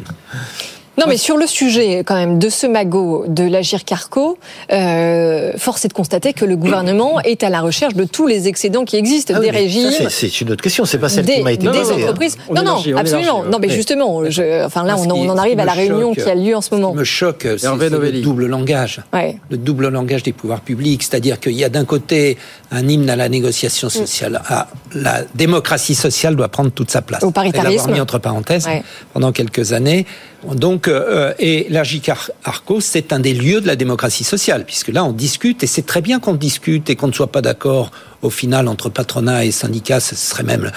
Non, mais sur le sujet quand même de ce magot de l'Agir Carco, euh, force est de constater que le gouvernement est à la recherche de tous les excédents qui existent, ah des régimes. C'est une autre question, c'est pas celle des, qui m'a été des posée. entreprises. On non, non, absolument. non, mais justement, je, enfin là, on, en- on en arrive à la réunion qui a lieu en ce moment. Ce qui me choque, c'est le double langage. Ouais. Le double langage des pouvoirs publics, c'est-à-dire qu'il y a d'un côté un hymne à la négociation Mm. sociale. Ah, la démocratie sociale doit prendre toute sa place. Au paritarisme. Mis entre parenthèses Ouais. pendant quelques années. Donc, euh, et l'AGIC Ar- Arco, c'est un des lieux de la démocratie sociale, puisque là, on discute, et c'est très bien qu'on discute et qu'on ne soit pas d'accord au final entre patronat et syndicats, ce serait même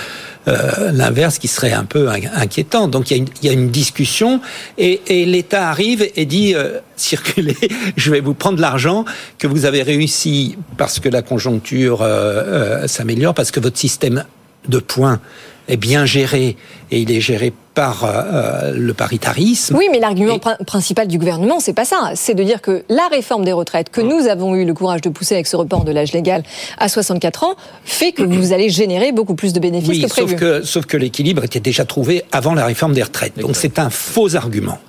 euh, l'inverse qui serait un peu in- inquiétant. Donc il y y a une discussion et, et l'État arrive et dit euh, circulez, je vais vous prendre l'argent que vous avez réussi parce que la conjoncture euh, euh, s'améliore, parce que votre système de points est bien géré et il est géré par euh, le paritarisme. Oui, mais l'argument principal du gouvernement, c'est pas ça. C'est de dire que la réforme des retraites que nous avons eu le courage de pousser avec ce report de l'âge légal à 64 ans fait que vous allez générer beaucoup plus de bénéfices que prévu. Sauf que, sauf que l'équilibre était déjà trouvé avant la réforme des retraites. Donc c'est un faux argument.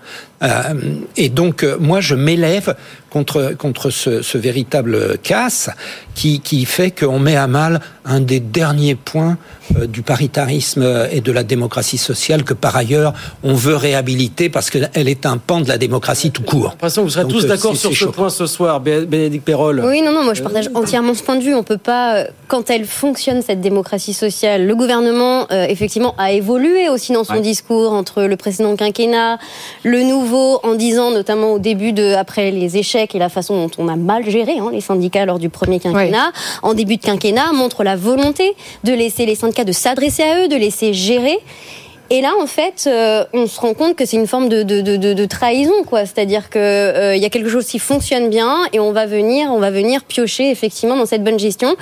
Euh, et donc, euh, moi, je m'élève contre, contre ce, ce, véritable casse qui, qui fait qu'on met à mal un des derniers points euh, du paritarisme et de la démocratie sociale que, par ailleurs, on veut réhabiliter parce qu'elle est un pan de la démocratie tout court. l'impression que vous serez tous d'accord sur ce point ce soir, Bénédicte Perrol. Oui, non, non, moi je partage entièrement ce point de vue. On peut pas, quand elle fonctionne, cette démocratie sociale, le gouvernement, effectivement, a évolué aussi dans son discours entre le précédent quinquennat, le nouveau, en disant notamment au début de, après les échecs et la façon dont on a mal géré hein, les syndicats lors du premier quinquennat, en début de quinquennat, montre la volonté de laisser les syndicats, de s'adresser à eux, de laisser gérer. Et là, en fait, euh, on se rend compte que c'est une forme de, de, de, trahison, quoi. C'est-à-dire que euh, il y a quelque chose qui fonctionne bien et on va venir, on va venir piocher effectivement dans cette bonne gestion.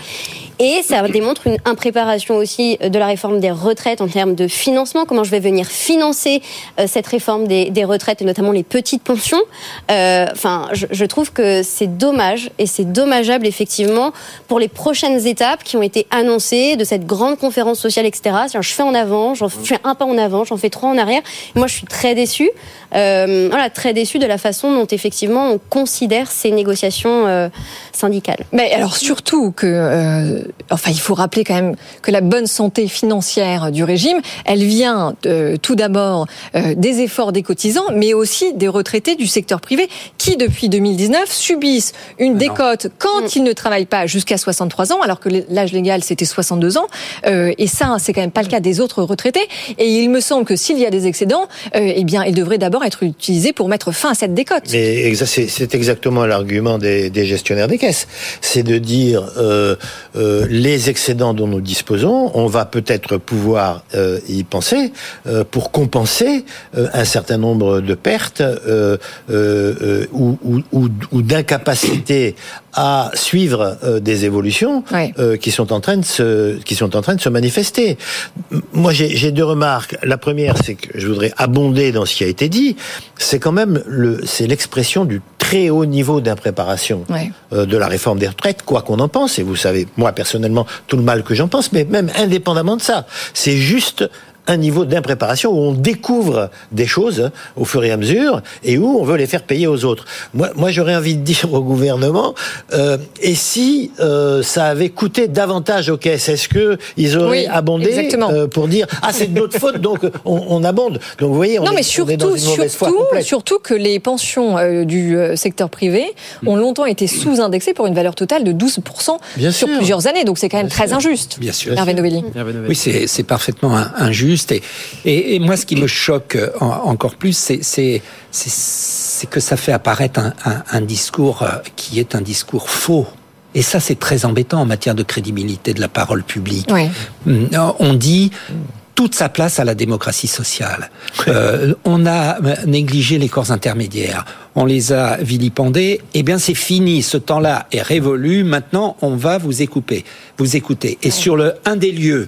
Et ça démontre une impréparation aussi de la réforme des retraites en termes de financement. Comment je vais venir financer euh, cette réforme des, des, retraites et notamment les petites pensions? Enfin, je, je, trouve que c'est dommage et c'est dommageable effectivement pour les prochaines étapes qui ont été annoncées de cette grande conférence sociale, etc. Je fais en avant, j'en fais un pas en avant, j'en fais trois en arrière. Moi, je suis très déçue. Euh, voilà, très déçue de la façon dont effectivement on considère ces négociations euh, syndicales. Mais alors surtout que, euh, enfin, il faut rappeler quand même que la bonne santé financière du régime, elle vient euh, tout d'abord euh, des efforts des cotisants, mais aussi des retraités du secteur privé qui, depuis 2019, subissent une décote quand mm. ils ne travaillent pas jusqu'à 63 ans, alors que l'âge légal c'était 62 ans. et ça, c'est quand même pas le cas des autres retraités. Et il me semble que s'il y a des excédents, eh bien, ils devraient d'abord être utilisés pour mettre fin à cette décote. Mais c'est exactement l'argument des, des, gestionnaires des caisses. C'est de dire euh, euh, les excédents dont nous disposons, on va peut-être pouvoir euh, y penser euh, pour compenser euh, un certain nombre de pertes euh, ou, ou, ou, ou d'incapacité à suivre des évolutions qui sont en train de se qui sont en train de se manifester. Moi, j'ai deux remarques. La première, c'est que je voudrais abonder dans ce qui a été dit c'est quand même le, c'est l'expression du très haut niveau d'impréparation euh, de la réforme des retraites, quoi qu'on en pense. Et vous savez, moi personnellement, tout le mal que j'en pense, mais même indépendamment de ça, c'est juste un niveau d'impréparation où on découvre des choses au fur et à mesure et où on veut les faire payer aux autres. Moi, moi j'aurais envie de dire au gouvernement, euh, et si euh, ça avait coûté davantage aux caisses, est-ce que ils auraient abondé euh, pour dire ah c'est de notre faute donc on, on, abonde. Donc vous voyez, on non est, mais surtout surtout surtout que les pensions euh, du secteur privé ont longtemps été sous-indexées pour une valeur totale de 12 Bien sur sûr. plusieurs années, donc c'est quand même Bien très sûr. injuste. Bien sûr. Hervé Novelli. Oui, c'est parfaitement injuste. Et, et, et, moi, ce qui me choque en, encore plus, c'est que ça fait apparaître un, un, un, discours qui est un discours faux. Et ça, c'est très embêtant en matière de crédibilité de la parole publique. Oui. On dit toute sa place à la démocratie sociale. Euh, on a négligé les corps intermédiaires, on les a vilipendés. Eh bien, c'est fini. Ce temps-là est révolu. Maintenant, on va vous écouter. Vous écouter. Et sur le un des lieux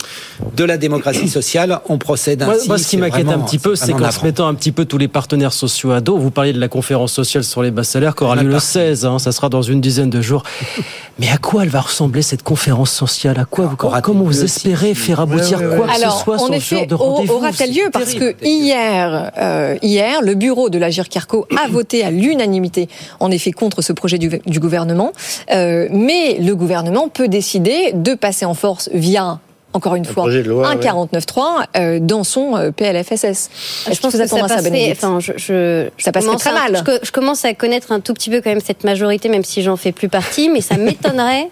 de la démocratie sociale, on procède ainsi. Moi, moi ce qui m'inquiète un petit peu, c'est qu'en se mettant un petit peu tous les partenaires sociaux à dos, vous parliez de la conférence sociale sur les bas salaires qui aura lieu le 16. Hein, ça sera dans une dizaine de jours. Mais à quoi elle va ressembler cette conférence sociale? À quoi vous, comment vous espérez faire aboutir ouais, ouais, quoi que Alors, ce soit en effet, aura-t-elle lieu? Parce que hier, euh, hier, le bureau de l'Agir Carco a voté à l'unanimité, en effet, contre ce projet du, du gouvernement. Euh, mais le gouvernement peut décider de passer en force via encore une fois, loi, un 49.3 euh, dans son euh, PLFSS. Je pense que, que ça passerait, enfin, je, je, ça passerait très mal. À, je, je, commence à connaître un tout petit peu quand même cette majorité, même si j'en fais plus partie, mais ça m'étonnerait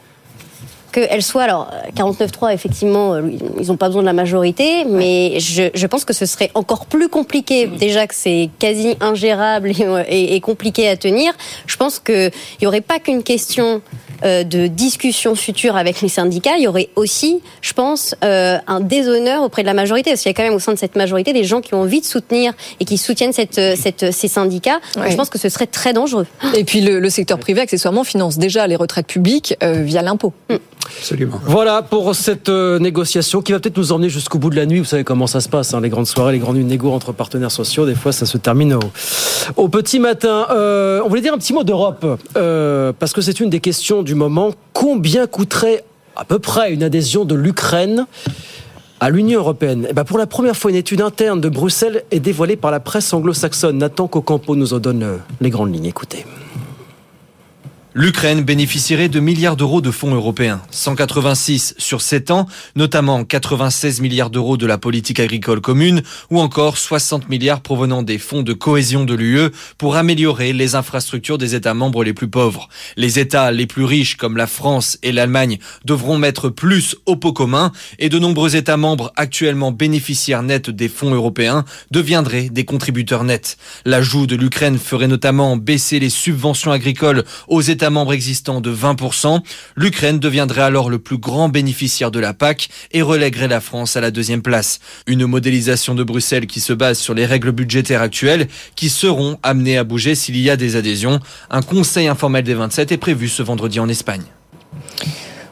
qu'elle soit alors 49.3 effectivement ils n'ont pas besoin de la majorité mais je, je, pense que ce serait encore plus compliqué déjà que c'est quasi ingérable et, et, et, compliqué à tenir. Je pense que il y aurait pas qu'une question euh, de discussion future avec les syndicats il y aurait aussi je pense euh, un déshonneur auprès de la majorité parce qu'il y a quand même au sein de cette majorité des gens qui ont envie de soutenir et qui soutiennent cette, cette ces syndicats ouais. je pense que ce serait très dangereux et puis le, le secteur privé accessoirement finance déjà les retraites publiques euh, via l'impôt mmh. Absolument. Voilà pour cette euh, négociation qui va peut-être nous emmener jusqu'au bout de la nuit. Vous savez comment ça se passe, hein, les grandes soirées, les grandes nuits de négo entre partenaires sociaux. Des fois, ça se termine au, au petit matin. Euh, on voulait dire un petit mot d'Europe, euh, parce que c'est une des questions du moment. Combien coûterait à peu près une adhésion de l'Ukraine à l'Union européenne eh ben Pour la première fois, une étude interne de Bruxelles est dévoilée par la presse anglo-saxonne. Nathan Cocampo nous en donne euh, les grandes lignes. Écoutez. L'Ukraine bénéficierait de milliards d'euros de fonds européens, 186 sur 7 ans, notamment 96 milliards d'euros de la politique agricole commune ou encore 60 milliards provenant des fonds de cohésion de l'UE pour améliorer les infrastructures des États membres les plus pauvres. Les États les plus riches comme la France et l'Allemagne devront mettre plus au pot commun et de nombreux États membres actuellement bénéficiaires nets des fonds européens deviendraient des contributeurs nets. L'ajout de l'Ukraine ferait notamment baisser les subventions agricoles aux États membres existants de 20%. L'Ukraine deviendrait alors le plus grand bénéficiaire de la PAC et relèguerait la France à la deuxième place. Une modélisation de Bruxelles qui se base sur les règles budgétaires actuelles qui seront amenées à bouger s'il y a des adhésions. Un conseil informel des 27 est prévu ce vendredi en Espagne.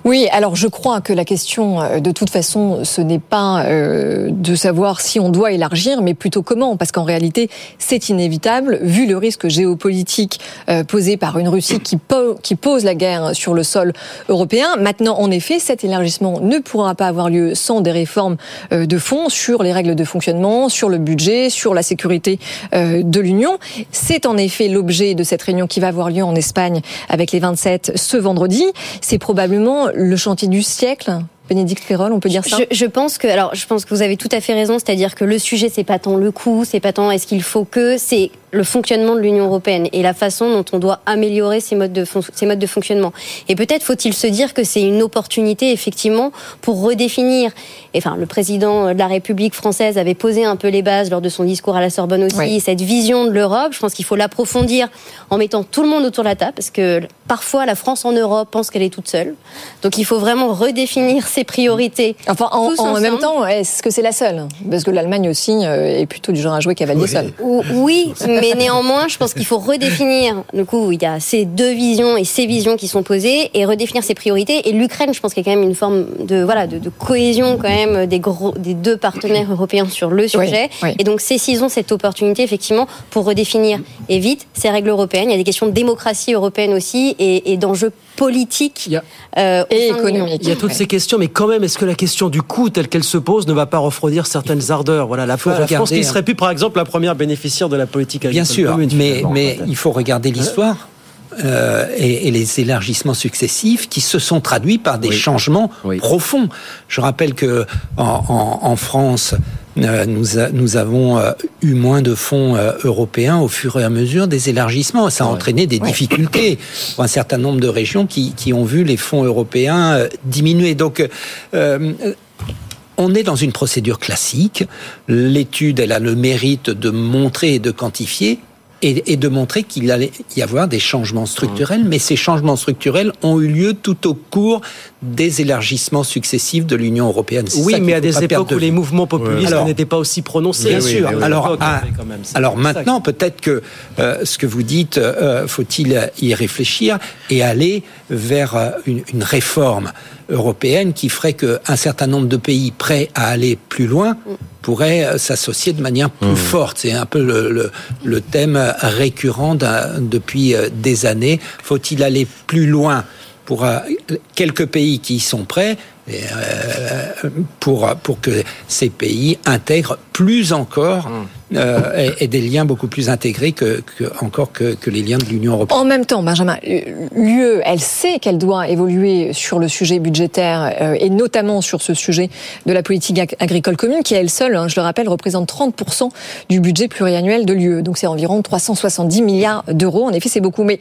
Oui, alors je crois que la question, euh, de toute façon, ce n'est pas euh, de savoir si on doit élargir, mais plutôt comment, parce qu'en réalité, c'est inévitable, vu le risque géopolitique euh, posé par une Russie qui, qui pose la guerre sur le sol européen. Maintenant, en effet, cet élargissement ne pourra pas avoir lieu sans des réformes de fond sur les règles de fonctionnement, sur le budget, sur la sécurité de l'Union. C'est en effet l'objet de cette réunion qui va avoir lieu en Espagne avec les 27 ce vendredi. C'est probablement le chantier du siècle Bénédicte Ferrol, on peut dire ça je, pense que vous avez tout à fait raison, c'est-à-dire que le sujet, c'est pas tant le coût, c'est pas tant est-ce qu'il faut que, c'est le fonctionnement de l'Union européenne et la façon dont on doit améliorer ces modes de, ces modes de fonctionnement. Et peut-être faut-il se dire que c'est une opportunité effectivement pour redéfinir. Et, enfin, le président de la République française avait posé un peu les bases lors de son discours à la Sorbonne aussi. Cette vision de l'Europe, je pense qu'il faut l'approfondir en mettant tout le monde autour de la table, parce que parfois la France en Europe pense qu'elle est toute seule. Donc il faut vraiment redéfinir ses priorités. Enfin, en, même temps, est-ce que c'est la seule? Parce que l'Allemagne aussi euh, est plutôt du genre à jouer cavalier seul. Oui, mais néanmoins, je pense qu'il faut redéfinir. Du coup, il y a ces deux visions et ces visions qui sont posées et redéfinir ses priorités. Et l'Ukraine, je pense qu'il y a quand même une forme de voilà de, cohésion quand même des gros des deux partenaires européens sur le sujet. Et donc, saisissons cette opportunité effectivement pour redéfinir et vite ces règles européennes. Il y a des questions de démocratie européenne aussi et, et d'enjeux politiques euh, et économiques. Il y a toutes ces questions, mais quand même, est-ce que la question du coût telle qu'elle se pose ne va pas refroidir certaines ardeurs? Voilà, la, la France qui serait plus, par exemple, la première bénéficiaire de la politique agricole Bien sûr, mais, mais il faut regarder l'histoire. Euh, et, et, les élargissements successifs qui se sont traduits par des changements profonds. Je rappelle que en, en, en France, euh, nous, a, nous, avons euh, eu moins de fonds euh, européens au fur et à mesure des élargissements. Ça a entraîné des difficultés pour un certain nombre de régions qui, qui ont vu les fonds européens diminuer. Donc, on est dans une procédure classique. L'étude, elle a le mérite de montrer et de quantifier et, de montrer qu'il allait y avoir des changements structurels, mais ces changements structurels ont eu lieu tout au cours des élargissements successifs de l'Union européenne. Oui, mais à des époques où les mouvements populistes n'étaient pas aussi prononcés. Bien sûr. alors, alors maintenant, peut-être que euh, ce que vous dites, euh, faut-il y réfléchir et aller vers euh, une, une réforme européenne qui ferait qu'un certain nombre de pays prêts à aller plus loin pourraient euh, s'associer de manière plus mmh. forte. C'est un peu le, le, le thème récurrent depuis euh, des années. Faut-il aller plus loin pour euh, quelques pays qui y sont prêts pour, pour que ces pays intègrent plus encore mmh. Euh, et, des liens beaucoup plus intégrés que, que encore que, que, les liens de l'Union européenne. En même temps, Benjamin, l'UE, elle sait qu'elle doit évoluer sur le sujet budgétaire euh, et notamment sur ce sujet de la politique agricole commune, qui elle seule, hein, je le rappelle, représente 30% du budget pluriannuel de l'UE. Donc c'est environ 370 milliards d'euros. En effet, c'est beaucoup. Mais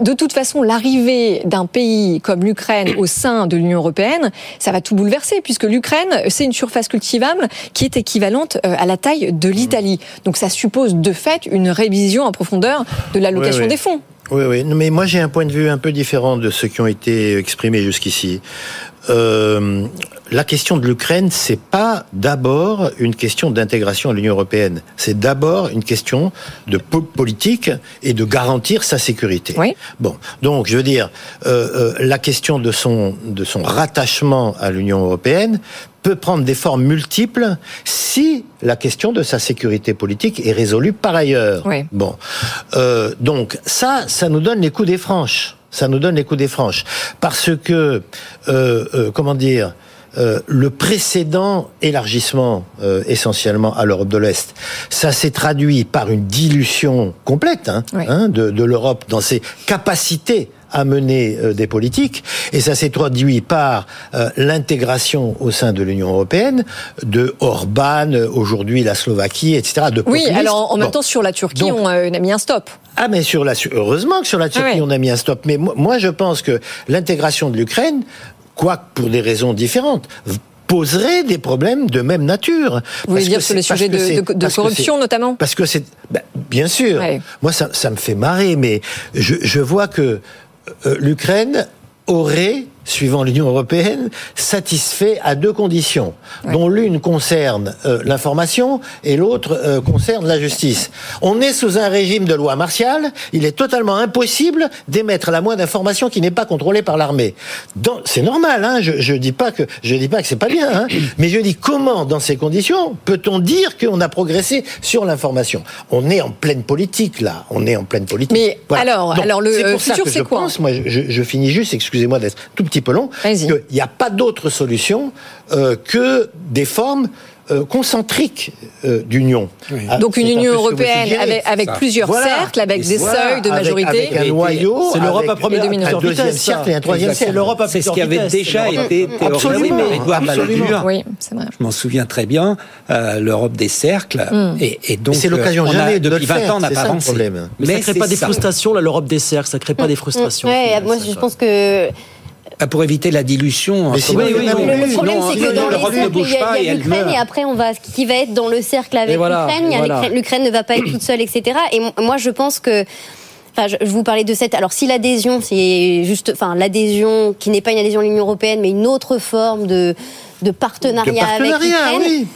de toute façon, l'arrivée d'un pays comme l'Ukraine au sein de l'Union européenne, ça va tout bouleverser, puisque l'Ukraine, c'est une surface cultivable qui est équivalente à la taille de l'Italie. Donc ça suppose de fait une révision en profondeur de l'allocation des fonds. Oui, oui. Mais moi, j'ai un point de vue un peu différent de ceux qui ont été exprimés jusqu'ici. euh, la question de l'Ukraine, c'est pas d'abord une question d'intégration à l'Union européenne. C'est d'abord une question de politique et de garantir sa sécurité. Oui. Bon, donc je veux dire, euh, euh, la question de son de son rattachement à l'Union européenne peut prendre des formes multiples si la question de sa sécurité politique est résolue par ailleurs. Oui. Bon, euh, donc ça, ça nous donne les coups des franches. Ça nous donne les coups des franches parce que euh, euh, comment dire. Euh, le précédent élargissement euh, essentiellement à l'Europe de l'Est, ça s'est traduit par une dilution complète hein, Oui. hein, de, de l'Europe dans ses capacités à mener euh, des politiques, et ça s'est traduit par euh, l'intégration au sein de l'Union européenne de Orban, euh, aujourd'hui la Slovaquie, etc. De Oui, populistes. alors en même Bon. temps, sur la Turquie, Donc- on, a mis un stop. Ah mais sur la heureusement que sur la Turquie Ah ouais. on a mis un stop. Mais moi, je pense que l'intégration de l'Ukraine, quoique pour des raisons différentes, poserait des problèmes de même nature. Vous voulez dire sur les sujets de- de- corruption, notamment Parce que c'est ben, bien sûr. Ouais. Moi ça, ça me fait marrer, mais je, je vois que l'Ukraine aurait suivant l'Union européenne, satisfait à deux conditions, dont l'une concerne euh, l'information et l'autre euh, concerne la justice. On est sous un régime de loi martiale, il est totalement impossible d'émettre la moindre information qui n'est pas contrôlée par l'armée. C'est normal, hein, je, je dis pas que je dis pas que c'est pas bien, hein, mais je dis comment, dans ces conditions, peut-on dire qu'on a progressé sur l'information? On est en pleine politique là, on est en pleine politique. Mais alors, alors le, euh, futur, c'est quoi? pense, moi, je, je finis juste, excusez-moi d'être tout petit peu long, qu'il n'y a pas d'autre solution euh, que des formes euh, concentriques euh, d'union. Ah, Donc une un Union vous européenne suggérez. avec, avec plusieurs Voilà. cercles, avec Et des voilà, seuils de avec- majorité. avec un noyau, C'est l'Europe à avec première un deuxième cercle et un troisième C'est cercle. l'Europe à C'est ce qui avait déjà c'est l'Europe. été théorisé Absolument. par Edouard Absolument. Balladur. Oui, c'est vrai. Je m'en souviens très bien, euh, l'Europe des cercles. Mm. Et, et donc, c'est l'occasion euh, jamais de depuis le 20 faire, ans, on n'a c'est pas avancé. problème. Mais, ça crée pas c'est des frustrations, l'Europe des cercles, ça crée pas des frustrations. Moi je pense que Pour éviter la dilution. Mais entre- sinon, y en a le, problème Non, c'est que non, dans l'Europe ne bouge pas il y et a elle l'Ukraine et après on va qui va être dans le cercle avec voilà, l'Ukraine. Voilà. l'Ukraine- ne va pas être toute seule, etc. Et moi je pense que Enfin, je, je vous parlais de cette. Alors, si l'adhésion, c'est juste, enfin, l'adhésion qui n'est pas une adhésion à l'Union européenne, mais une autre forme de de partenariat, De partenariat, avec l'Ukraine. oui.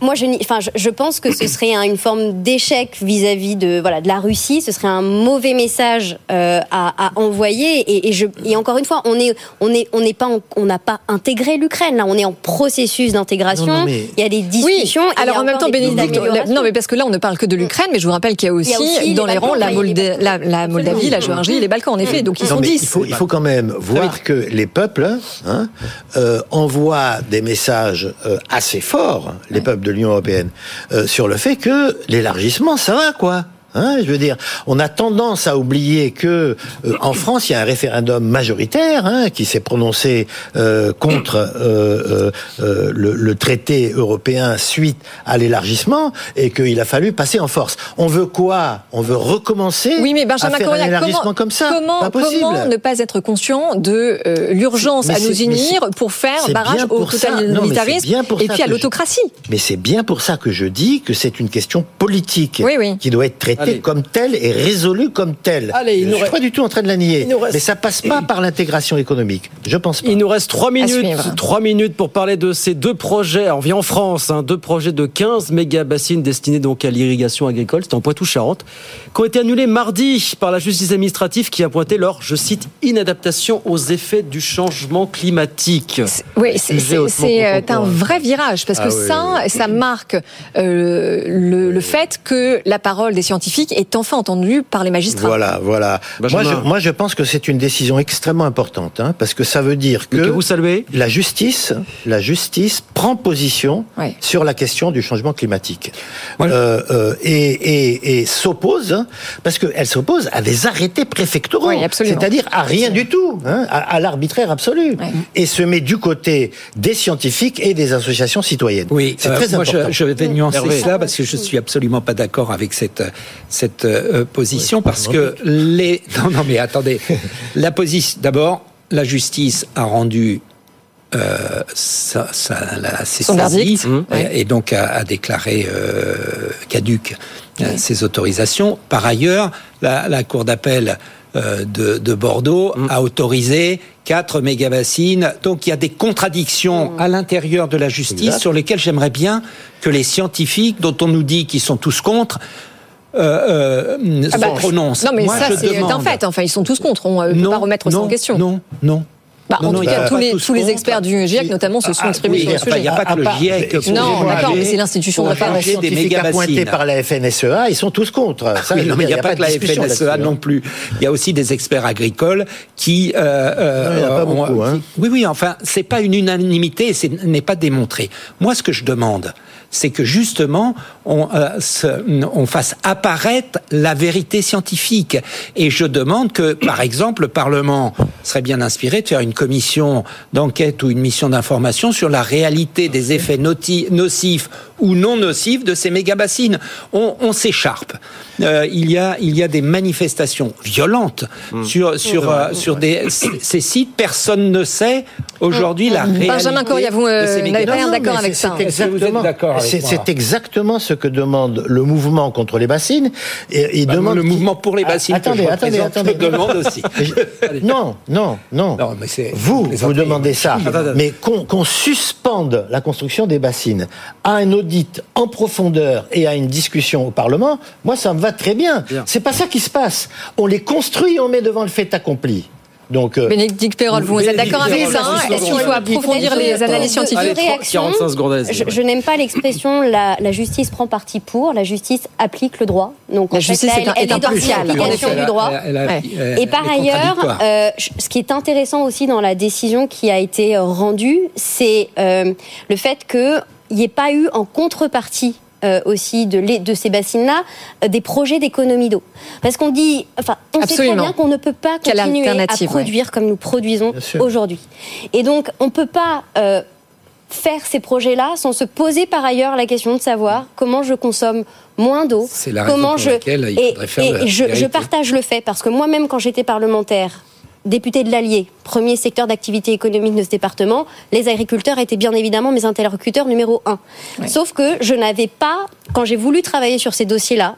Moi, je, enfin, je, pense que ce serait un- une forme d'échec vis-à-vis de voilà de la Russie. Ce serait un mauvais message euh, à, à envoyer. Et, et, je, et encore une fois, on est on est on n'est pas en- on n'a pas intégré l'Ukraine. Là, on est en processus d'intégration. Non, non, mais- Il y a des discussions. a Alors en même temps, Bénédicte, non mais parce que là on ne parle que de l'Ukraine, mais je vous rappelle qu'il y a aussi, Il y a aussi dans les les rangs la, Molda- la, la Moldavie, la Géorgie, les Balkans en effet, donc ils Non, sont mais 10. Il faut, il faut quand même voir que les peuples hein, euh, envoient des messages euh, assez forts, les peuples de l'Union européenne, euh, sur le fait que l'élargissement, ça va quoi. Hein, je veux dire, on a tendance à oublier que euh, en France, il y a un référendum majoritaire hein, qui s'est prononcé euh, contre euh, le, le traité européen suite à l'élargissement et qu'il a fallu passer en force. On veut quoi? On veut recommencer Oui, mais à Benjamin faire un Correa, élargissement comment, comme ça? comment, ne pas être conscient de l'urgence à nous unir pour faire barrage au totalitarisme et puis à je- l'autocratie. Mais c'est bien pour ça que je dis que c'est une question politique Oui, oui. qui doit être traitée Allez. comme telle et résolue comme telle. Allez, il je nous suis reste- pas du tout en train de la nier, reste- mais ça passe pas par l'intégration économique. Je pense pas. Il nous reste 3 minutes. 3 minutes pour parler de ces deux projets. Alors, on vient en France, hein, deux projets de 15 méga bassines destinés donc à l'irrigation agricole, c'était en Poitou-Charentes, qui ont été annulés mardi par la justice administrative qui a pointé leur, je cite, inadaptation aux effets du changement climatique. Oui, c'est- c'est c'est, euh, un vrai virage parce que Ah oui, ça, ça marque euh, le, le fait que la parole des scientifiques est enfin entendue par les magistrats. Voilà, voilà. Moi je, moi, je pense que c'est une décision extrêmement importante, hein, parce que ça veut dire que, Que vous saluez la justice, la justice prend position Ouais. sur la question du changement climatique Euh, euh, et, et, et s'oppose, hein, parce qu'elle s'oppose à des arrêtés préfectoraux, Oui, absolument. c'est-à-dire à rien du tout, hein, à, à l'arbitraire absolu, Ouais. et se met du côté des scientifiques et des associations citoyennes. Oui, c'est euh, très moi important. je, je vais nuancer cela parce que je suis absolument pas d'accord avec cette cette euh, position parce que les non non mais attendez la position d'abord la justice a rendu euh, ça, ça, la, ses Son saisies, verdict. euh, Mmh. et donc a, a déclaré euh, caduque euh, ses autorisations. Par ailleurs, la, la cour d'appel euh, de, de Bordeaux a autorisé 4 mégabassines. Donc il y a des contradictions à l'intérieur de la justice Exact. sur lesquelles j'aimerais bien que les scientifiques, dont on nous dit qu'ils sont tous contre, euh, euh, Ah bah, se prononcent. Non, mais Moi, ça, c'est un fait. Enfin, ils sont tous contre. On ne peut pas remettre ça en non, question. Non, non. Bah, Non, en non, tout a cas, tous les, tous les contre. experts du GIEC, notamment, se sont Ah, exprimés oui, sur le a pas- sujet. il y a pas que le GIEC Non, d'accord, mais c'est l'institution de référence. des appointés mégabassines. par la FNSEA, ils sont tous contre. Ça, Oui, non, mais il n'y dire, a, pas que la FNSEA non plus. Il y a aussi des experts agricoles qui. euh, euh, il y en a pas ont- beaucoup, hein. Oui, oui. Enfin, c'est pas une unanimité, ce n'est pas démontré. Moi, ce que je demande, c'est que justement, on, euh, se- on fasse apparaître la vérité scientifique. Et je demande que, par exemple, le Parlement serait bien inspiré de faire une commission d'enquête ou une mission d'information sur la réalité des effets nocifs ou non nocifs de ces méga-bassines. On, on s'écharpe. Euh, il, y a, il y a des manifestations violentes sur, sur, euh, sur des, ces sites. Personne ne sait aujourd'hui la réalité. Benjamin Coria, vous euh, n'avez pas l'air d'accord avec ça. c'est exactement- c'est- ce que demande le mouvement contre les bassines. Et, il Bah, demande le mouvement pour les bassines Ah, que attendez, je attendez, attendez. demande aussi. Non, non, non. Non, mais c'est- vous, vous demandez ça. Mais qu'on qu'on suspende la construction des bassines à un audit en profondeur et à une discussion au Parlement, moi, ça me va très bien. C'est pas ça qui se passe. On les construit on met devant le fait accompli. Donc, euh, Bénédicte Perrol, vous êtes d'accord avec ça hein Est-ce qu'il faut approfondir les analyses scientifiques Allez, réaction. 45 secondes, allez-y, Je, n'aime pas l'expression la, la justice prend parti pour, la justice applique le droit. Donc La en fait, justice là, un- elle, est elle est dans l'application du droit. elle a- Ouais. elle- Et par ailleurs, euh, ce qui est intéressant aussi dans la décision qui a été euh, rendue, c'est euh, le fait qu'il n'y ait pas eu en contrepartie euh, aussi de, les- de ces bassines-là euh, des projets d'économie d'eau. Parce qu'on dit, enfin, on sait très Absolument. bien qu'on ne peut pas continuer à ouais. produire comme nous produisons aujourd'hui. Et donc, on ne peut pas euh, faire ces projets-là sans se poser par ailleurs la question de savoir comment je consomme moins d'eau, comment je il et, je, partage le fait parce que moi-même quand j'étais parlementaire députée de l'Allier, premier secteur d'activité économique de ce département, les agriculteurs étaient bien évidemment mes interlocuteurs numéro un. Sauf que je n'avais pas, quand j'ai voulu travailler sur ces dossiers-là,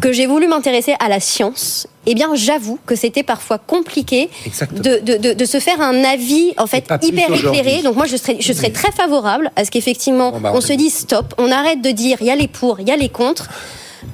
que j'ai voulu m'intéresser à la science, eh bien, j'avoue que c'était parfois compliqué de, de, de, de se faire un avis en fait hyper éclairé. Donc moi, je serais, je serais très favorable à ce qu'effectivement, Bon, bah, on on se dise stop, on arrête de dire il y a les pour, il y a les contre.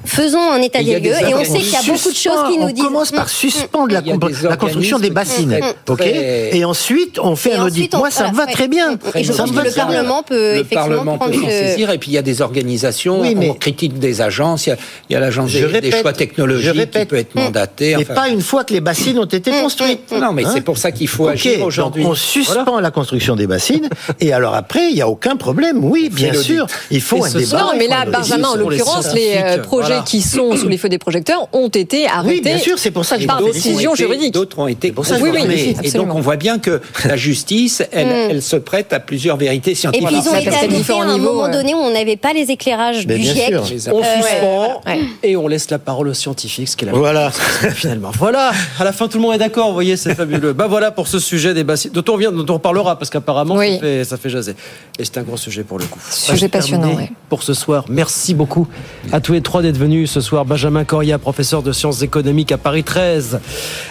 Faisons un état des lieux et on sait qu'il y a beaucoup de choses qui on nous disent. commence par Mm, suspendre la, construction des bassines, ok très- Et ensuite, on fait Et un audit. on- Moi, ça me va très bien. Et je pense que le. Parlement peut le effectivement prendre saisir et puis il y a des organisations, mais- on critique des agences, il y a, l'agence des, choix technologiques qui peut être mandatée. Enfin. pas une fois que les bassines ont été construites. Non, mais Hein c'est pour ça qu'il faut agir donc aujourd'hui. on suspend la construction des bassines et alors après, il n'y a aucun problème. Oui, bien sûr, il faut un débat. Non, mais là. Benjamin, en l'occurrence, les euh, projets voilà. qui sont sous les feux des projecteurs ont été arrêtés. Oui, bien sûr, c'est pour ça que je par décision été- juridique. D'autres ont été pour ça que je Oui, oui, confirmés. Et donc on voit bien que la justice, elle, elle se prête à plusieurs vérités Et scientifiques. puis ils ont ça, été adoptés à un moment ouais. donné où on n'avait pas les éclairages du bien GIEC. sûr. On Euh, suspend ouais. et on laisse la parole aux scientifiques, ce qui est la Voilà. finalement. Voilà, à la fin tout le monde est d'accord, vous voyez, c'est fabuleux. Bah voilà pour ce sujet des bassines, dont on vient, dont on reparlera, parce qu'apparemment Oui. ça, fait, ça fait jaser. Et c'est un gros sujet pour le coup. Sujet C'est passionnant, ouais. Pour ce soir, merci beaucoup à tous les trois d'être venus ce soir. Benjamin Coria, professeur de sciences économiques à Paris 13.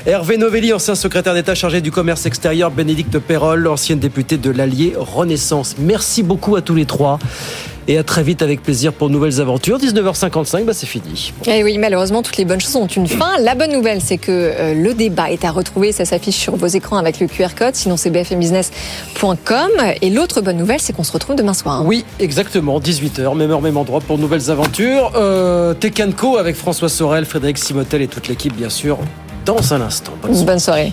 Hervé Novelli, ancien secrétaire d'État chargé du commerce extérieur. Bénédicte Perrol, ancienne députée de l'Allier Renaissance. Merci beaucoup à tous les trois. Et à très vite avec plaisir pour nouvelles aventures. 19h55, bah c'est fini. Et Eh oui, malheureusement, toutes les bonnes choses ont une fin. La bonne nouvelle, c'est que euh, le débat est à retrouver. Ça s'affiche sur vos écrans avec le QR code. Sinon, c'est bfmbusiness.com. Et l'autre bonne nouvelle, c'est qu'on se retrouve demain soir. Oui, exactement, 18h, même heure, même endroit pour nouvelles aventures. Euh, avec François Sorel, Frédéric Simotel et toute l'équipe, bien sûr, dans un instant. Bonne soirée. Bonne soirée.